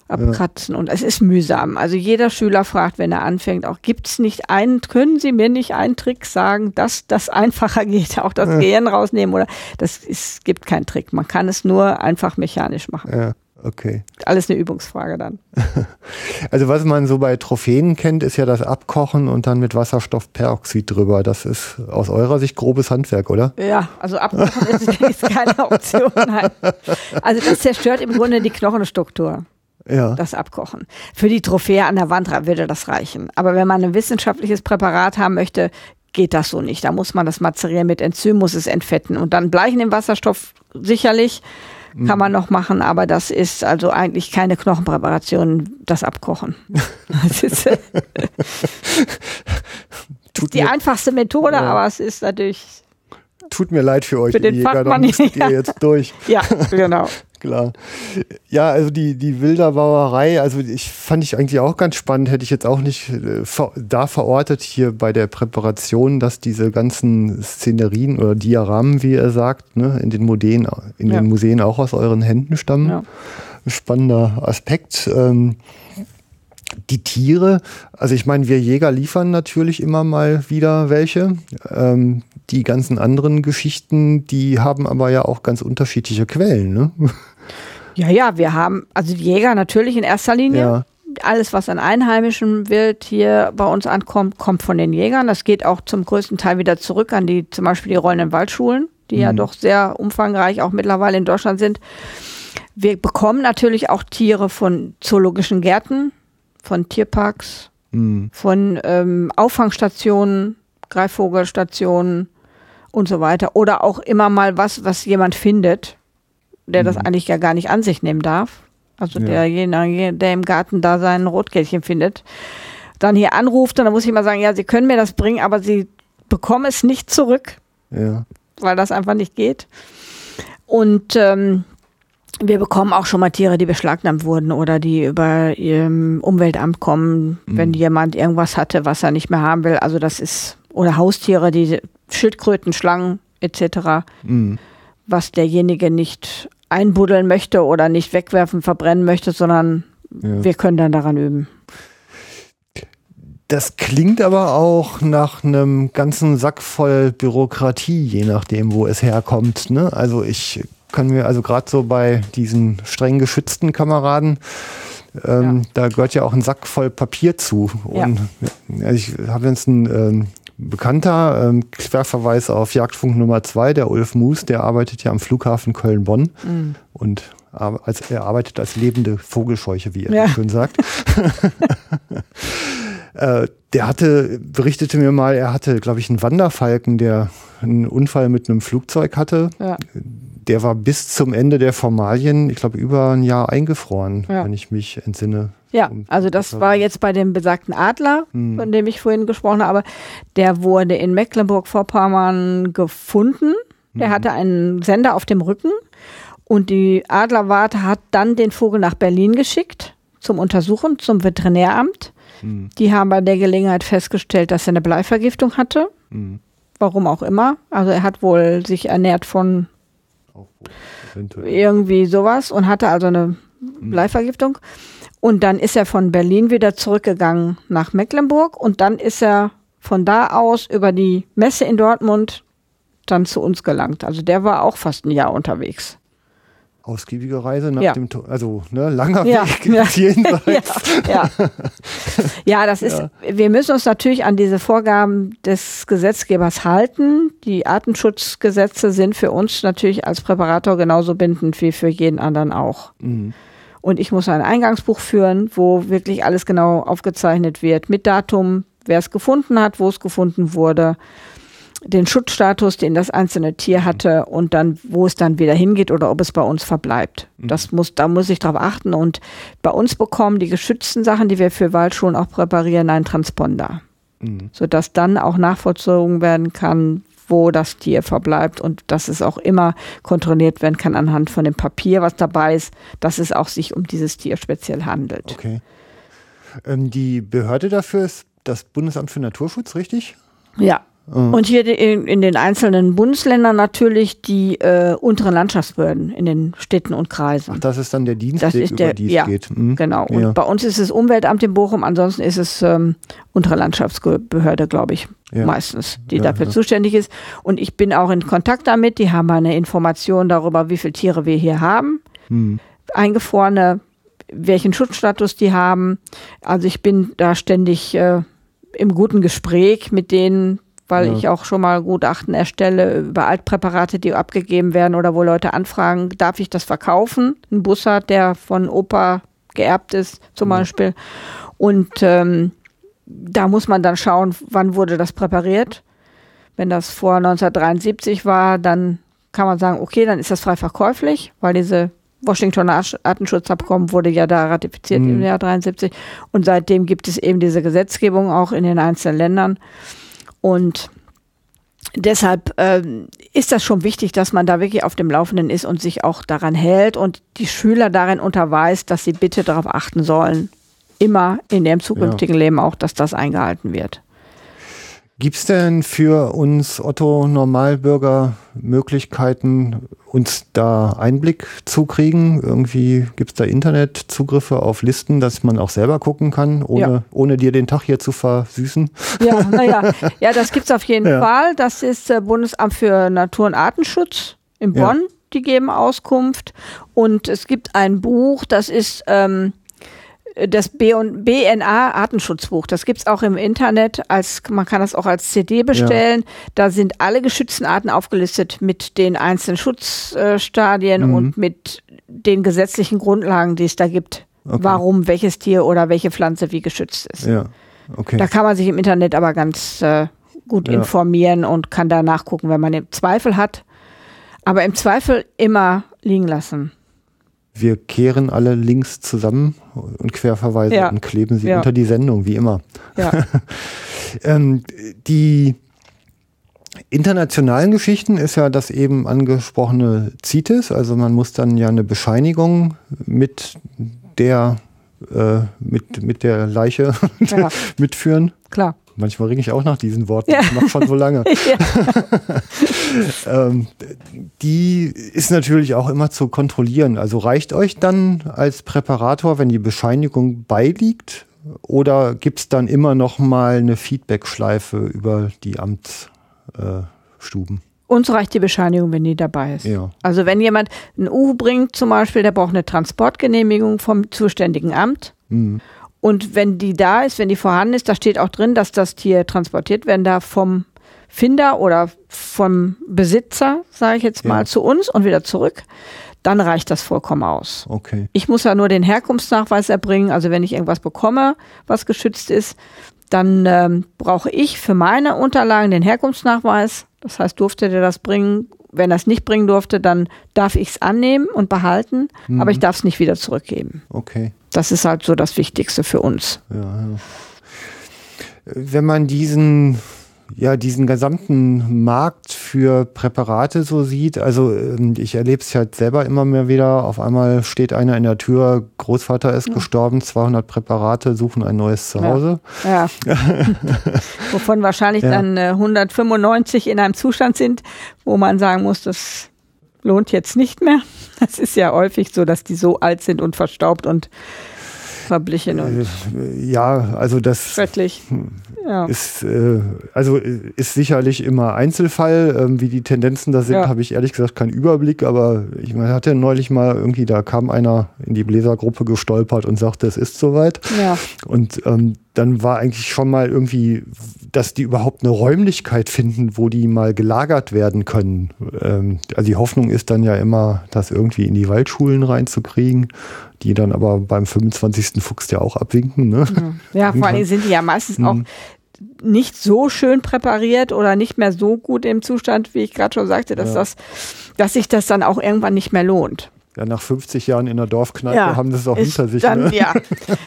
abkratzen. Und es ist mühsam. Also jeder Schüler fragt, wenn er anfängt, auch gibt es nicht einen, können Sie mir nicht einen Trick sagen, dass das einfacher geht, auch das Gehirn rausnehmen oder das ist, gibt keinen Trick. Man kann es nur einfach mechanisch machen. Okay. Alles eine Übungsfrage dann. Also was man so bei Trophäen kennt, ist ja das Abkochen und dann mit Wasserstoffperoxid drüber. Das ist aus eurer Sicht grobes Handwerk, oder? Ja, also abkochen ist, ist keine Option. Nein. Also das zerstört im Grunde die Knochenstruktur. Ja. das Abkochen. Für die Trophäe an der Wand würde das reichen. Aber wenn man ein wissenschaftliches Präparat haben möchte, geht das so nicht. Da muss man das mazerieren mit Enzym, muss es entfetten und dann bleichen im Wasserstoff sicherlich kann man noch machen, aber das ist also eigentlich keine Knochenpräparation, das Abkochen. Das ist äh, die einfachste Methode, Ja. aber es ist natürlich, tut mir leid für euch, Für den Jäger, da musstet ja. ihr jetzt durch. ja, genau. Klar. Ja, also die, die Wilderbauerei, also ich fand ich eigentlich auch ganz spannend, hätte ich jetzt auch nicht äh, da verortet hier bei der Präparation, dass diese ganzen Szenerien oder Diaramen, wie ihr sagt, ne, in den Museen, in Ja. den Museen auch aus euren Händen stammen. Ja. Spannender Aspekt. Ähm, die Tiere, also ich meine, wir Jäger liefern natürlich immer mal wieder welche. Ähm, die ganzen anderen Geschichten, die haben aber ja auch ganz unterschiedliche Quellen, ne? Ja, ja, wir haben, also die Jäger natürlich in erster Linie. Ja. Alles, was an einheimischem Wild hier bei uns ankommt, kommt von den Jägern. Das geht auch zum größten Teil wieder zurück an die, zum Beispiel die rollenden Waldschulen, die ja doch sehr umfangreich auch mittlerweile in Deutschland sind. Wir bekommen natürlich auch Tiere von zoologischen Gärten, von Tierparks, Hm. von ähm, Auffangstationen, Greifvogelstationen und so weiter. Oder auch immer mal was, was jemand findet, der das eigentlich ja gar nicht an sich nehmen darf. Also Ja. derjenige, der im Garten da sein Rotkehlchen findet, dann hier anruft und dann muss ich mal sagen, ja, Sie können mir das bringen, aber Sie bekommen es nicht zurück, Ja. weil das einfach nicht geht. Und ähm, wir bekommen auch schon mal Tiere, die beschlagnahmt wurden oder die über ihrem Umweltamt kommen, wenn jemand irgendwas hatte, was er nicht mehr haben will. Also das ist, oder Haustiere, die Schildkröten, Schlangen etc., Hm. was derjenige nicht einbuddeln möchte oder nicht wegwerfen, verbrennen möchte, sondern Ja. wir können dann daran üben. Das klingt aber auch nach einem ganzen Sack voll Bürokratie, je nachdem, wo es herkommt. Ne? Also ich kann mir, also gerade so bei diesen streng geschützten Kameraden, ähm, da gehört ja auch ein Sack voll Papier zu. Und ja, ich habe jetzt einen ähm, Bekannter, ähm, Querverweis auf Jagdfunk Nummer zwei, der Ulf Moos, der arbeitet ja am Flughafen Köln-Bonn. Und ar- als, er arbeitet als lebende Vogelscheuche, wie er Ja. schön sagt. äh, der hatte, berichtete mir mal, er hatte, glaube ich, einen Wanderfalken, der einen Unfall mit einem Flugzeug hatte. Ja. Der war bis zum Ende der Formalien, ich glaube, über ein Jahr eingefroren, Ja. wenn ich mich entsinne. Ja, also das war jetzt bei dem besagten Adler, Hm. von dem ich vorhin gesprochen habe. Der wurde in Mecklenburg-Vorpommern gefunden. Der hatte einen Sender auf dem Rücken und die Adlerwarte hat dann den Vogel nach Berlin geschickt zum Untersuchen, zum Veterinäramt. Hm. Die haben bei der Gelegenheit festgestellt, dass er eine Bleivergiftung hatte. Hm. Warum auch immer. Also er hat wohl sich ernährt von Eventuell. irgendwie sowas und hatte also eine Bleivergiftung. Und dann ist er von Berlin wieder zurückgegangen nach Mecklenburg und dann ist er von da aus über die Messe in Dortmund dann zu uns gelangt. Also der war auch fast ein Jahr unterwegs. Ausgiebige Reise nach Ja. dem, To- also ne, langer Ja, Weg ja. jenseits. Ja, ja. ja, das ist, wir müssen uns natürlich an diese Vorgaben des Gesetzgebers halten. Die Artenschutzgesetze sind für uns natürlich als Präparator genauso bindend wie für jeden anderen auch. Mhm. Und ich muss ein Eingangsbuch führen, wo wirklich alles genau aufgezeichnet wird, mit Datum, wer es gefunden hat, wo es gefunden wurde, den Schutzstatus, den das einzelne Tier hatte und dann, wo es dann wieder hingeht oder ob es bei uns verbleibt. Das muss, da muss ich drauf achten. Und bei uns bekommen die geschützten Sachen, die wir für Waldschulen auch präparieren, einen Transponder, Mhm. sodass dann auch nachvollzogen werden kann, wo das Tier verbleibt und dass es auch immer kontrolliert werden kann anhand von dem Papier, was dabei ist, dass es auch sich um dieses Tier speziell handelt. Okay. Ähm, die Behörde dafür ist das Bundesamt für Naturschutz, richtig? Ja. Und hier in, in den einzelnen Bundesländern natürlich die äh, unteren Landschaftsbehörden in den Städten und Kreisen. Ach, das ist dann der Dienst, Das der, ist über der- die es ja, geht. Mhm. Genau. Und Ja. bei uns ist es Umweltamt in Bochum, ansonsten ist es ähm, untere Landschaftsbehörde, glaube ich, Ja. meistens, die dafür zuständig ist. Und ich bin auch in Kontakt damit. Die haben eine Information darüber, wie viele Tiere wir hier haben. Mhm. Eingefrorene, welchen Schutzstatus die haben. Also ich bin da ständig äh, im guten Gespräch mit denen, weil Ja. ich auch schon mal Gutachten erstelle über Altpräparate, die abgegeben werden oder wo Leute anfragen, darf ich das verkaufen? Ein Bussard, der von Opa geerbt ist zum Beispiel. Und ähm, da muss man dann schauen, wann wurde das präpariert. Wenn das vor 1973 war, dann kann man sagen, okay, dann ist das frei verkäuflich, weil diese Washingtoner Artenschutzabkommen wurde ja da ratifiziert Mhm. im Jahr 73 und seitdem gibt es eben diese Gesetzgebung auch in den einzelnen Ländern und deshalb ähm, ist das schon wichtig, dass man da wirklich auf dem Laufenden ist und sich auch daran hält und die Schüler darin unterweist, dass sie bitte darauf achten sollen, immer in ihrem zukünftigen Leben auch, dass das eingehalten wird. Gibt es denn für uns Otto Normalbürger Möglichkeiten, uns da Einblick zu kriegen? Irgendwie gibt es da Internetzugriffe auf Listen, dass man auch selber gucken kann, ohne, Ja. ohne dir den Tag hier zu versüßen? Ja, naja, ja, das gibt's auf jeden Ja. Fall. Das ist äh, Bundesamt für Natur- und Artenschutz in Ja. Bonn. Die geben Auskunft. Und es gibt ein Buch, das ist ähm, das B und BNA Artenschutzbuch. Das gibt's auch im Internet. Als man kann das auch als CD bestellen. Da sind alle geschützten Arten aufgelistet mit den einzelnen Schutzstadien Mhm. und mit den gesetzlichen Grundlagen, die es da gibt. Okay. Warum welches Tier oder welche Pflanze wie geschützt ist. Ja, okay. Da kann man sich im Internet aber ganz äh, gut Ja. informieren und kann da nachgucken, wenn man den Zweifel hat. Aber im Zweifel immer liegen lassen. Wir kehren alle Links zusammen und Querverweise Ja. und kleben sie Ja. unter die Sendung, wie immer. Ja, Ähm, die internationalen Geschichten ist ja das eben angesprochene CITES, also man muss dann ja eine Bescheinigung mit der äh, mit, mit der Leiche mitführen. klar. Manchmal ringe ich auch nach diesen Worten, Ja. mache schon so lange. ähm, die ist natürlich auch immer zu kontrollieren. Also reicht euch dann als Präparator, wenn die Bescheinigung beiliegt? Oder gibt es dann immer noch mal eine Feedback-Schleife über die Amtsstuben? Äh? Uns reicht die Bescheinigung, wenn die dabei ist. ja. Also wenn jemand ein Uhu bringt zum Beispiel, der braucht eine Transportgenehmigung vom zuständigen Amt. Mhm. Und wenn die da ist, wenn die vorhanden ist, da steht auch drin, dass das Tier transportiert werden darf vom Finder oder vom Besitzer, sage ich jetzt mal, Ja. zu uns und wieder zurück. dann reicht das vollkommen aus. Okay. Ich muss ja nur den Herkunftsnachweis erbringen. Also wenn ich irgendwas bekomme, was geschützt ist, dann ähm, brauche ich für meine Unterlagen den Herkunftsnachweis. Das heißt, durfte der das bringen? Wenn er es nicht bringen durfte, dann darf ich es annehmen und behalten, aber ich darf es nicht wieder zurückgeben. Okay. Das ist halt so das Wichtigste für uns. Ja, ja. Wenn man diesen, ja, diesen gesamten Markt für Präparate so sieht, also ähm, ich erlebe es halt selber immer mehr wieder. Auf einmal steht einer in der Tür, Großvater ist gestorben, 200 Präparate suchen ein neues Zuhause. Ja. Wovon wahrscheinlich Ja. dann äh, 195 in einem Zustand sind, wo man sagen muss, das lohnt jetzt nicht mehr. Das ist ja häufig so, dass die so alt sind und verstaubt und verblichen und Äh, Ja, also das schrecklich. Ja. ist, äh, also äh, ist sicherlich immer Einzelfall. Ähm, wie die Tendenzen da sind, Ja. habe ich ehrlich gesagt keinen Überblick, aber ich meine, hatte neulich mal irgendwie, da kam einer in die Bläsergruppe gestolpert und sagte, es ist soweit. ja. Und ähm, dann war eigentlich schon mal irgendwie, dass die überhaupt eine Räumlichkeit finden, wo die mal gelagert werden können. Ähm, also die Hoffnung ist dann ja immer, das irgendwie in die Waldschulen reinzukriegen, die dann aber beim 25. Fuchs ja auch abwinken. Ne? Ja, vor allem sind die ja meistens auch nicht so schön präpariert oder nicht mehr so gut im Zustand, wie ich gerade schon sagte, dass das, dass sich das dann auch irgendwann nicht mehr lohnt. Ja, nach 50 Jahren in der Dorfkneipe haben das auch hinter sich. Dann, ne? Ja,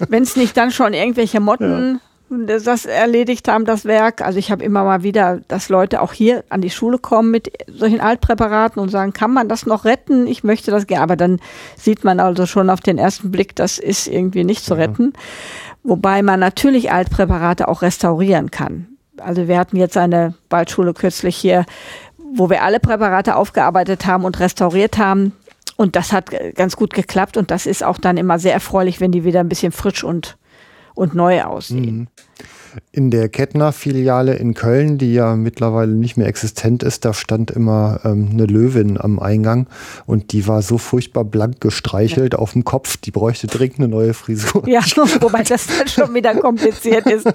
wenn es nicht dann schon irgendwelche Motten das erledigt haben, das Werk. Also ich habe immer mal wieder, dass Leute auch hier an die Schule kommen mit solchen Altpräparaten und sagen, kann man das noch retten? Ich möchte das gerne. Aber dann sieht man also schon auf den ersten Blick, das ist irgendwie nicht zu retten. Wobei man natürlich Altpräparate auch restaurieren kann. Also wir hatten jetzt eine Waldschule kürzlich hier, wo wir alle Präparate aufgearbeitet haben und restauriert haben. Und das hat ganz gut geklappt und das ist auch dann immer sehr erfreulich, wenn die wieder ein bisschen frisch und, und neu aussehen. In der Kettner-Filiale in Köln, die ja mittlerweile nicht mehr existent ist, da stand immer ähm, eine Löwin am Eingang und die war so furchtbar blank gestreichelt auf dem Kopf, die bräuchte dringend eine neue Frisur. Ja, wobei das dann schon wieder kompliziert ist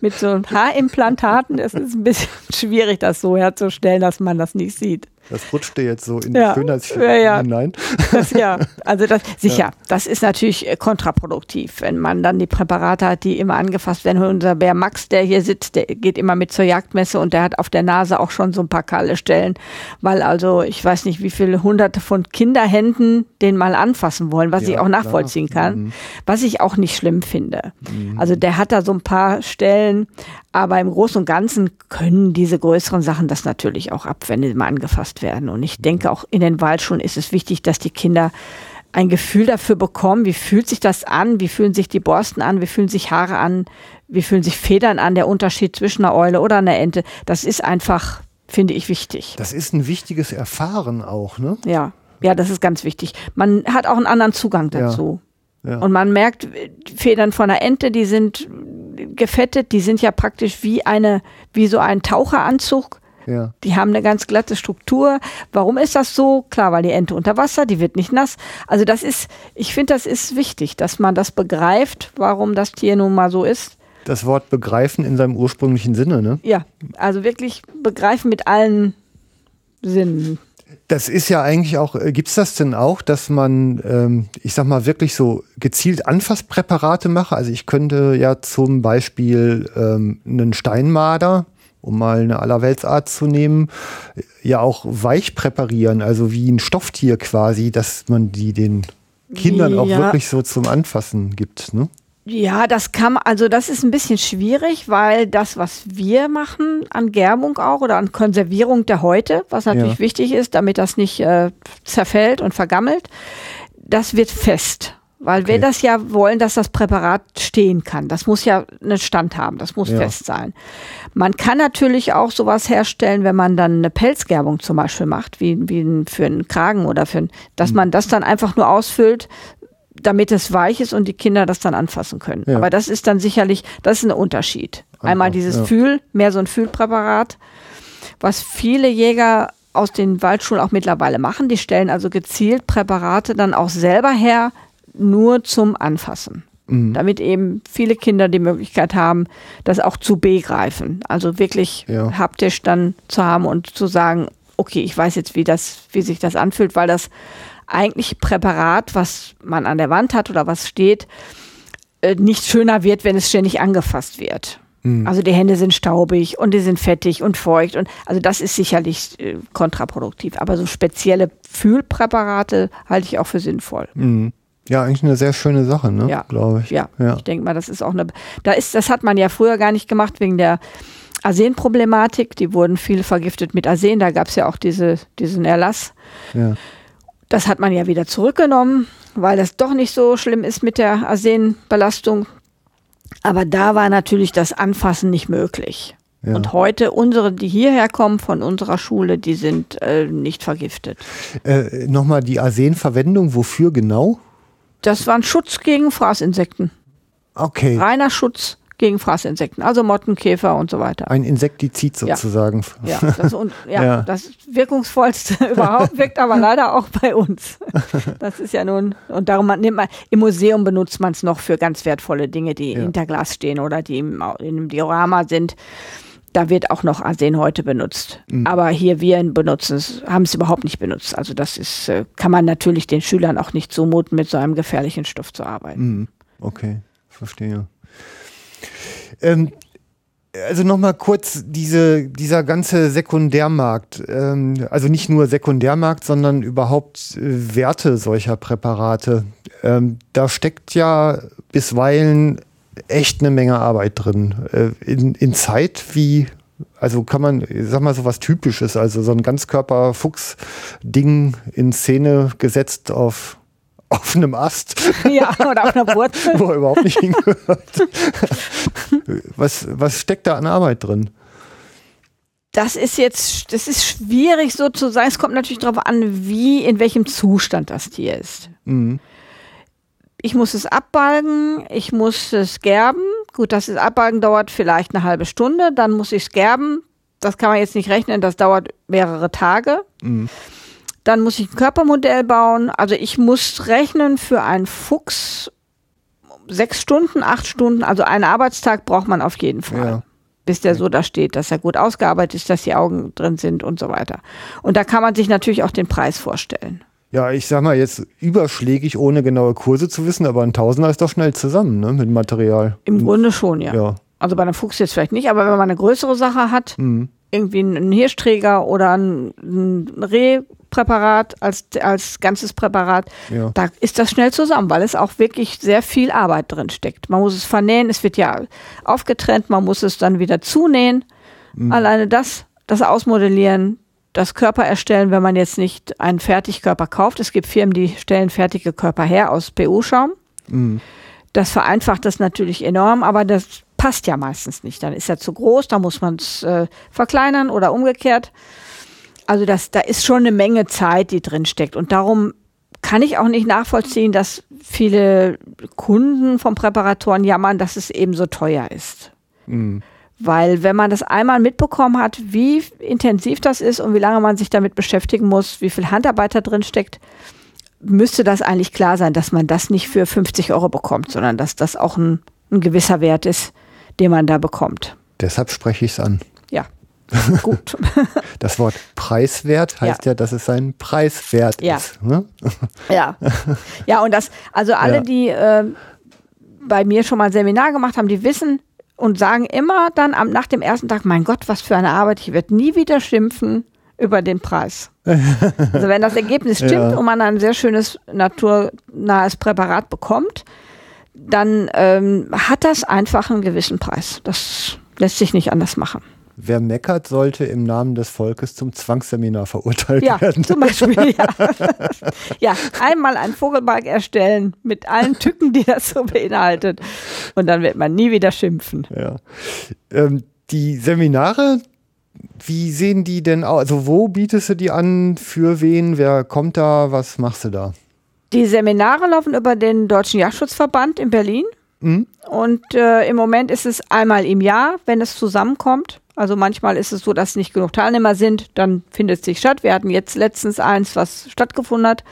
mit so Haarimplantaten. Es ist ein bisschen schwierig, das so herzustellen, dass man das nicht sieht. Das rutschte jetzt so in Ja. die Schönheitsfilme Ja, ja. hinein. Das, ja, also das sicher, das ist natürlich äh, kontraproduktiv, wenn man dann die Präparate hat, die immer angefasst werden. Unser Bär Max, der hier sitzt, der geht immer mit zur Jagdmesse und der hat auf der Nase auch schon so ein paar kahle Stellen, weil also ich weiß nicht, wie viele hunderte von Kinderhänden den mal anfassen wollen, was Ja, ich auch klar. nachvollziehen kann, Mhm. was ich auch nicht schlimm finde. Also der hat da so ein paar Stellen, aber im Großen und Ganzen können diese größeren Sachen das natürlich auch ab, wenn die mal angefasst werden. Und ich denke auch in den Waldschulen ist es wichtig, dass die Kinder ein Gefühl dafür bekommen, wie fühlt sich das an, wie fühlen sich die Borsten an, wie fühlen sich Haare an, wie fühlen sich Federn an, der Unterschied zwischen einer Eule oder einer Ente. Das ist einfach, finde ich, wichtig. Das ist ein wichtiges Erfahren auch, ne? Ja, ja, das ist ganz wichtig. Man hat auch einen anderen Zugang Ja. dazu. Ja. Und man merkt, die Federn von einer Ente, die sind gefettet, die sind ja praktisch wie eine, wie so ein Taucheranzug. Ja. Die haben eine ganz glatte Struktur. Warum ist das so? Klar, weil die Ente unter Wasser, die wird nicht nass. Also das ist, ich finde, das ist wichtig, dass man das begreift, warum das Tier nun mal so ist. Das Wort begreifen in seinem ursprünglichen Sinne, ne? Ja, also wirklich begreifen mit allen Sinnen. Das ist ja eigentlich auch, äh, gibt's das denn auch, dass man, ähm, ich sag mal, wirklich so gezielt Anfasspräparate mache? Also ich könnte ja zum Beispiel ähm, einen Steinmarder, um mal eine Allerweltsart zu nehmen, ja auch weich präparieren, also wie ein Stofftier quasi, dass man die den Kindern auch Ja. wirklich so zum Anfassen gibt. Ne? Ja, das kann, also das ist ein bisschen schwierig, weil das, was wir machen an Gerbung auch oder an Konservierung der Häute, was natürlich Ja. wichtig ist, damit das nicht äh, zerfällt und vergammelt, das wird fest. Weil wir Okay. das ja wollen, dass das Präparat stehen kann. Das muss ja einen Stand haben, das muss Ja. fest sein. Man kann natürlich auch sowas herstellen, wenn man dann eine Pelzgerbung zum Beispiel macht, wie, wie für einen Kragen oder für ein, dass Mhm. man das dann einfach nur ausfüllt, damit es weich ist und die Kinder das dann anfassen können. Ja. Aber das ist dann sicherlich, das ist ein Unterschied. Einmal dieses ja. Fühl, mehr so ein Fühlpräparat, was viele Jäger aus den Waldschulen auch mittlerweile machen. Die stellen also gezielt Präparate dann auch selber her, nur zum Anfassen. Mhm. Damit eben viele Kinder die Möglichkeit haben, das auch zu begreifen. Also wirklich Ja. haptisch dann zu haben und zu sagen, okay, ich weiß jetzt, wie das, wie sich das anfühlt, weil das eigentliche Präparat, was man an der Wand hat oder was steht, äh, nicht schöner wird, wenn es ständig angefasst wird. Also die Hände sind staubig und die sind fettig und feucht und also das ist sicherlich äh, kontraproduktiv. Aber so spezielle Fühlpräparate halte ich auch für sinnvoll. Mhm. Ja, eigentlich eine sehr schöne Sache, ne? Ja. Glaube ich. Ja, ja. ich denke mal, das ist auch eine. Da ist, das hat man ja früher gar nicht gemacht wegen der Arsenproblematik. Die wurden viele vergiftet mit Arsen. Da gab es ja auch diese, diesen Erlass. ja. Das hat man ja wieder zurückgenommen, weil das doch nicht so schlimm ist mit der Arsenbelastung. Aber da war natürlich das Anfassen nicht möglich. Ja. Und heute, unsere, die hierher kommen von unserer Schule, die sind äh, nicht vergiftet. Äh, Nochmal die Arsenverwendung, wofür genau? Das war ein Schutz gegen Fraßinsekten. Okay. Reiner Schutz gegen Fraßinsekten, also Mottenkäfer und so weiter. Ein Insektizid Ja. sozusagen. Ja, das, und, ja, Ja. das wirkungsvollste überhaupt wirkt aber leider auch bei uns. Das ist ja nun, und darum nimmt man, im Museum benutzt man es noch für ganz wertvolle Dinge, die Ja. hinter Glas stehen oder die im, in einem Diorama sind. Da wird auch noch Arsen heute benutzt. Mhm. Aber hier wir benutzen es, haben es überhaupt nicht benutzt. Also das ist, äh, kann man natürlich den Schülern auch nicht zumuten, mit so einem gefährlichen Stoff zu arbeiten. Mhm. Okay, verstehe. Ähm, also nochmal kurz diese, dieser ganze Sekundärmarkt, ähm, also nicht nur Sekundärmarkt, sondern überhaupt äh, Werte solcher Präparate. Ähm, da steckt ja bisweilen echt eine Menge Arbeit drin. Äh, in, in Zeit wie, also kann man, sag mal so was Typisches, also so ein Ganzkörper-Fuchs-Ding in Szene gesetzt auf, auf einem Ast. Ja, oder auf einer Wurzel. wo er überhaupt nicht hingehört. was, was steckt da an Arbeit drin? Das ist jetzt, das ist schwierig so zu sagen. Es kommt natürlich darauf an, wie, in welchem Zustand das Tier ist. Mhm. Ich muss es abbalgen, ich muss es gerben. Gut, das ist Abbalgen dauert vielleicht eine halbe Stunde, dann muss ich es gerben. Das kann man jetzt nicht rechnen, das dauert mehrere Tage. Mhm. Dann muss ich ein Körpermodell bauen. Also ich muss rechnen für einen Fuchs sechs Stunden, acht Stunden, also einen Arbeitstag braucht man auf jeden Fall. Ja. Bis der so da steht, dass er gut ausgearbeitet ist, dass die Augen drin sind und so weiter. Und da kann man sich natürlich auch den Preis vorstellen. Ja, ich sag mal jetzt überschlägig, ohne genaue Kurse zu wissen, aber ein Tausender ist doch schnell zusammen, ne, mit Material. Im Grunde schon, ja. Ja. Also bei einem Fuchs jetzt vielleicht nicht, aber wenn man eine größere Sache hat, Mhm. irgendwie einen Hirschträger oder ein, ein Rehpräparat als, als ganzes Präparat, Ja. da ist das schnell zusammen, weil es auch wirklich sehr viel Arbeit drin steckt. Man muss es vernähen, es wird ja aufgetrennt, man muss es dann wieder zunähen. Alleine das, das Ausmodellieren, das Körper erstellen, wenn man jetzt nicht einen Fertigkörper kauft. Es gibt Firmen, die stellen fertige Körper her aus PU-Schaum. Mhm. Das vereinfacht das natürlich enorm, aber das passt ja meistens nicht. Dann ist er zu groß, da muss man es äh, verkleinern oder umgekehrt. Also das, da ist schon eine Menge Zeit, die drin steckt. Und darum kann ich auch nicht nachvollziehen, dass viele Kunden von Präparatoren jammern, dass es eben so teuer ist. Mhm. Weil wenn man das einmal mitbekommen hat, wie intensiv das ist und wie lange man sich damit beschäftigen muss, wie viel Handarbeit da drin steckt, müsste das eigentlich klar sein, dass man das nicht für 50 Euro bekommt, sondern dass das auch ein, ein gewisser Wert ist, den man da bekommt. Deshalb spreche ich es an. Ja, gut. Das Wort preiswert heißt ja, dass es ein Preiswert Ja. ist. Ne? Ja. Ja, und das, also alle, Ja. die äh, bei mir schon mal ein Seminar gemacht haben, die wissen und sagen immer dann am, nach dem ersten Tag, mein Gott, was für eine Arbeit, ich werde nie wieder schimpfen über den Preis. also wenn das Ergebnis stimmt Ja. und man ein sehr schönes naturnahes Präparat bekommt, dann ähm, hat das einfach einen gewissen Preis. Das lässt sich nicht anders machen. Wer meckert, sollte im Namen des Volkes zum Zwangsseminar verurteilt Ja, werden. zum Beispiel, ja. ja, einmal einen Vogelbalg erstellen mit allen Tücken, die das so beinhaltet. Und dann wird man nie wieder schimpfen. Ja. Ähm, die Seminare, wie sehen die denn aus? Also wo bietest du die an? Für wen? Wer kommt da? Was machst du da? Die Seminare laufen über den Deutschen Jagdschutzverband in Berlin. Mhm. Und äh, im Moment ist es einmal im Jahr, wenn es zusammenkommt. Also manchmal ist es so, dass nicht genug Teilnehmer sind, dann findet es sich statt. Wir hatten jetzt letztens eins, was stattgefunden hat.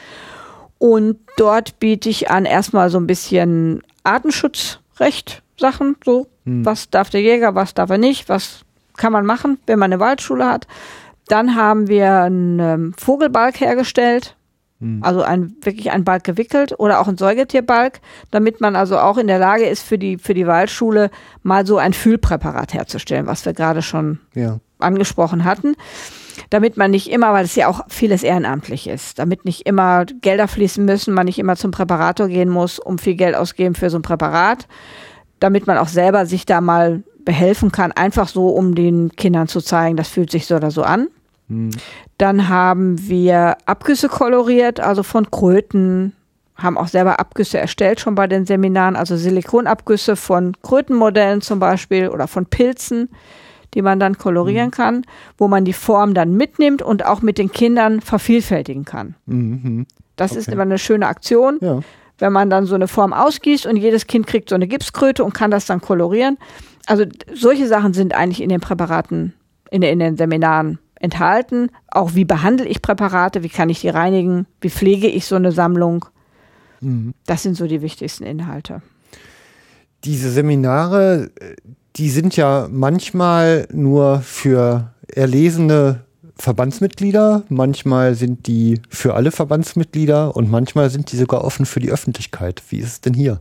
Und dort biete ich an erstmal so ein bisschen Artenschutzrecht Sachen, so was darf der Jäger, was darf er nicht, was kann man machen, wenn man eine Waldschule hat. Dann haben wir einen ähm, Vogelbalg hergestellt, also ein, wirklich ein Balg gewickelt oder auch ein Säugetierbalg, damit man also auch in der Lage ist, für die, für die Waldschule mal so ein Fühlpräparat herzustellen, was wir gerade schon Ja. angesprochen hatten, damit man nicht immer, weil es ja auch vieles ehrenamtlich ist, damit nicht immer Gelder fließen müssen, man nicht immer zum Präparator gehen muss, um viel Geld ausgeben für so ein Präparat, damit man auch selber sich da mal behelfen kann, einfach so, um den Kindern zu zeigen, das fühlt sich so oder so an. Dann haben wir Abgüsse koloriert, also von Kröten, haben auch selber Abgüsse erstellt schon bei den Seminaren, also Silikonabgüsse von Krötenmodellen zum Beispiel oder von Pilzen, die man dann kolorieren kann, wo man die Form dann mitnimmt und auch mit den Kindern vervielfältigen kann. Mhm. Das ist Okay. immer eine schöne Aktion, Ja. wenn man dann so eine Form ausgießt und jedes Kind kriegt so eine Gipskröte und kann das dann kolorieren. Also solche Sachen sind eigentlich in den Präparaten, in, in den Seminaren enthalten. Auch wie behandle ich Präparate, wie kann ich die reinigen, wie pflege ich so eine Sammlung. Das sind so die wichtigsten Inhalte. Diese Seminare, die sind ja manchmal nur für erlesene Verbandsmitglieder, manchmal sind die für alle Verbandsmitglieder und manchmal sind die sogar offen für die Öffentlichkeit. Wie ist es denn hier?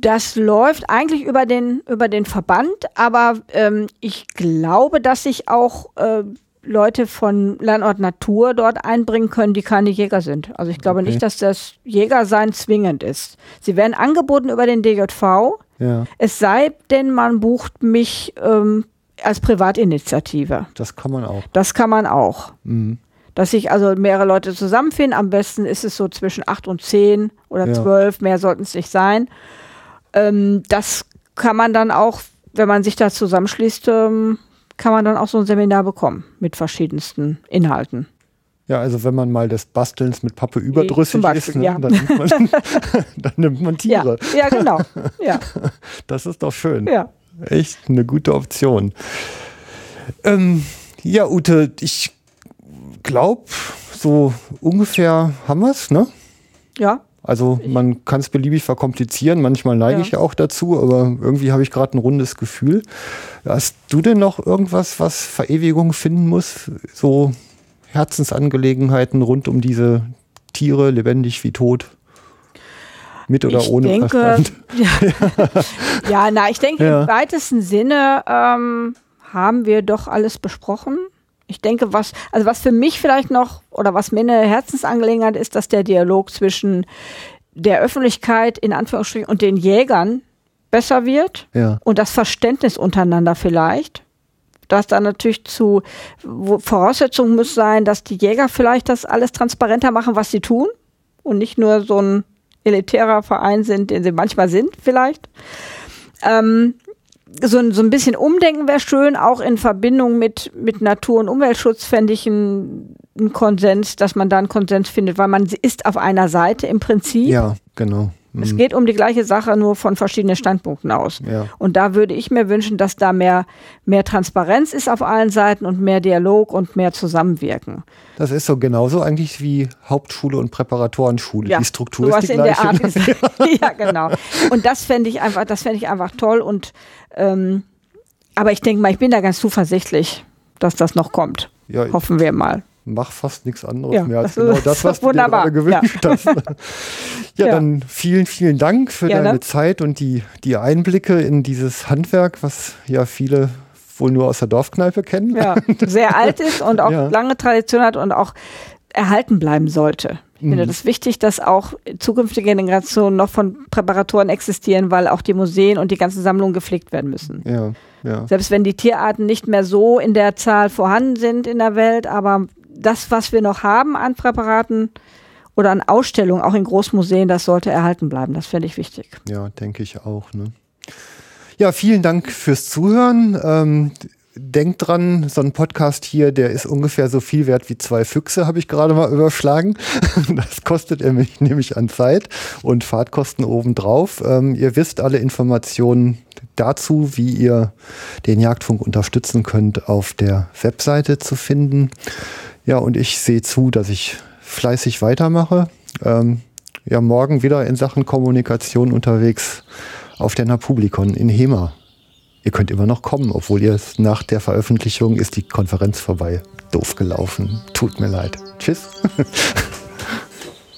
Das läuft eigentlich über den, über den Verband, aber ähm, ich glaube, dass sich auch äh, Leute von Landort Natur dort einbringen können, die keine Jäger sind. Also ich glaube Okay. nicht, dass das Jägersein zwingend ist. Sie werden angeboten über den DJV, Ja, es sei denn, man bucht mich ähm, als Privatinitiative. das kann man auch. Das kann man auch. Mhm. Dass sich also mehrere Leute zusammenfinden. Am besten ist es so zwischen acht und zehn oder Ja. zwölf, mehr sollten es nicht sein. Ähm, das kann man dann auch, wenn man sich da zusammenschließt, ähm, kann man dann auch so ein Seminar bekommen mit verschiedensten Inhalten. Ja, also wenn man mal des Bastelns mit Pappe überdrüssig Beispiel, ist, ne, ja. dann, nimmt man, dann nimmt man Ja, Tiere. ja, genau. Ja, Das ist doch schön. ja. Echt eine gute Option. Ähm, ja, Ute, ich glaube, so ungefähr haben wir es, ne? Ja, Also man kann es beliebig verkomplizieren, manchmal neige Ja. ich ja auch dazu, aber irgendwie habe ich gerade ein rundes Gefühl. Hast du denn noch irgendwas, was Verewigung finden muss? So Herzensangelegenheiten rund um diese Tiere, lebendig wie tot? Mit oder ich ohne denke, Verstand? ja, ja, na, ich denke, Ja. im weitesten Sinne ähm, haben wir doch alles besprochen. Ich denke, was, also was für mich vielleicht noch oder was mir eine Herzensangelegenheit ist, dass der Dialog zwischen der Öffentlichkeit in Anführungsstrichen und den Jägern besser wird Ja. und das Verständnis untereinander vielleicht. Dass da natürlich zu wo, Voraussetzung muss sein, dass die Jäger vielleicht das alles transparenter machen, was sie tun und nicht nur so ein elitärer Verein sind, den sie manchmal sind vielleicht. Ähm, so, ein- so ein bisschen Umdenken wäre schön, auch in Verbindung mit, mit Natur- und Umweltschutz fände ich einen Konsens, dass man da einen Konsens findet, weil man ist auf einer Seite im Prinzip. Ja, genau. Es Mhm. geht um die gleiche Sache, nur von verschiedenen Standpunkten aus. Ja. Und da würde ich mir wünschen, dass da mehr, mehr Transparenz ist auf allen Seiten und mehr Dialog und mehr Zusammenwirken. Das ist so genauso eigentlich wie Hauptschule und Präparatorenschule. die Struktur sowas ist die in gleiche. der Art. Ist, ja, genau. Und das fände ich einfach, das fände ich einfach toll. Und ähm, aber ich denke mal, ich bin da ganz zuversichtlich, dass das noch kommt. Ja, Hoffen wir mal. Mach fast nichts anderes Ja, mehr als das genau ist das, was wunderbar. du dir gerade gewünscht hast. Ja, Ja. dann vielen, vielen Dank für Gerne. deine Zeit und die, die Einblicke in dieses Handwerk, was ja viele wohl nur aus der Dorfkneipe kennen. Ja, sehr alt ist und auch Ja. lange Tradition hat und auch erhalten bleiben sollte. Ich finde Mhm. das wichtig, dass auch zukünftige Generationen noch von Präparatoren existieren, weil auch die Museen und die ganzen Sammlungen gepflegt werden müssen. Ja, ja. Selbst wenn die Tierarten nicht mehr so in der Zahl vorhanden sind in der Welt, aber das, was wir noch haben an Präparaten oder an Ausstellungen, auch in Großmuseen, das sollte erhalten bleiben. Das finde ich wichtig. Ja, denke ich auch. Ne? Ja, vielen Dank fürs Zuhören. Ähm, denkt dran, so ein Podcast hier, der ist ungefähr so viel wert wie zwei Füchse, habe ich gerade mal überschlagen. Das kostet mich nämlich an Zeit und Fahrtkosten obendrauf. Ähm, ihr wisst alle Informationen dazu, wie ihr den Jagdfunk unterstützen könnt, auf der Webseite zu finden. Ja, und ich sehe zu, dass ich fleißig weitermache. Ähm, ja, morgen wieder in Sachen Kommunikation unterwegs auf der Napublikon in HEMA. Ihr könnt immer noch kommen, obwohl ihr nach der Veröffentlichung ist die Konferenz vorbei. Doof gelaufen. Tut mir leid. Tschüss.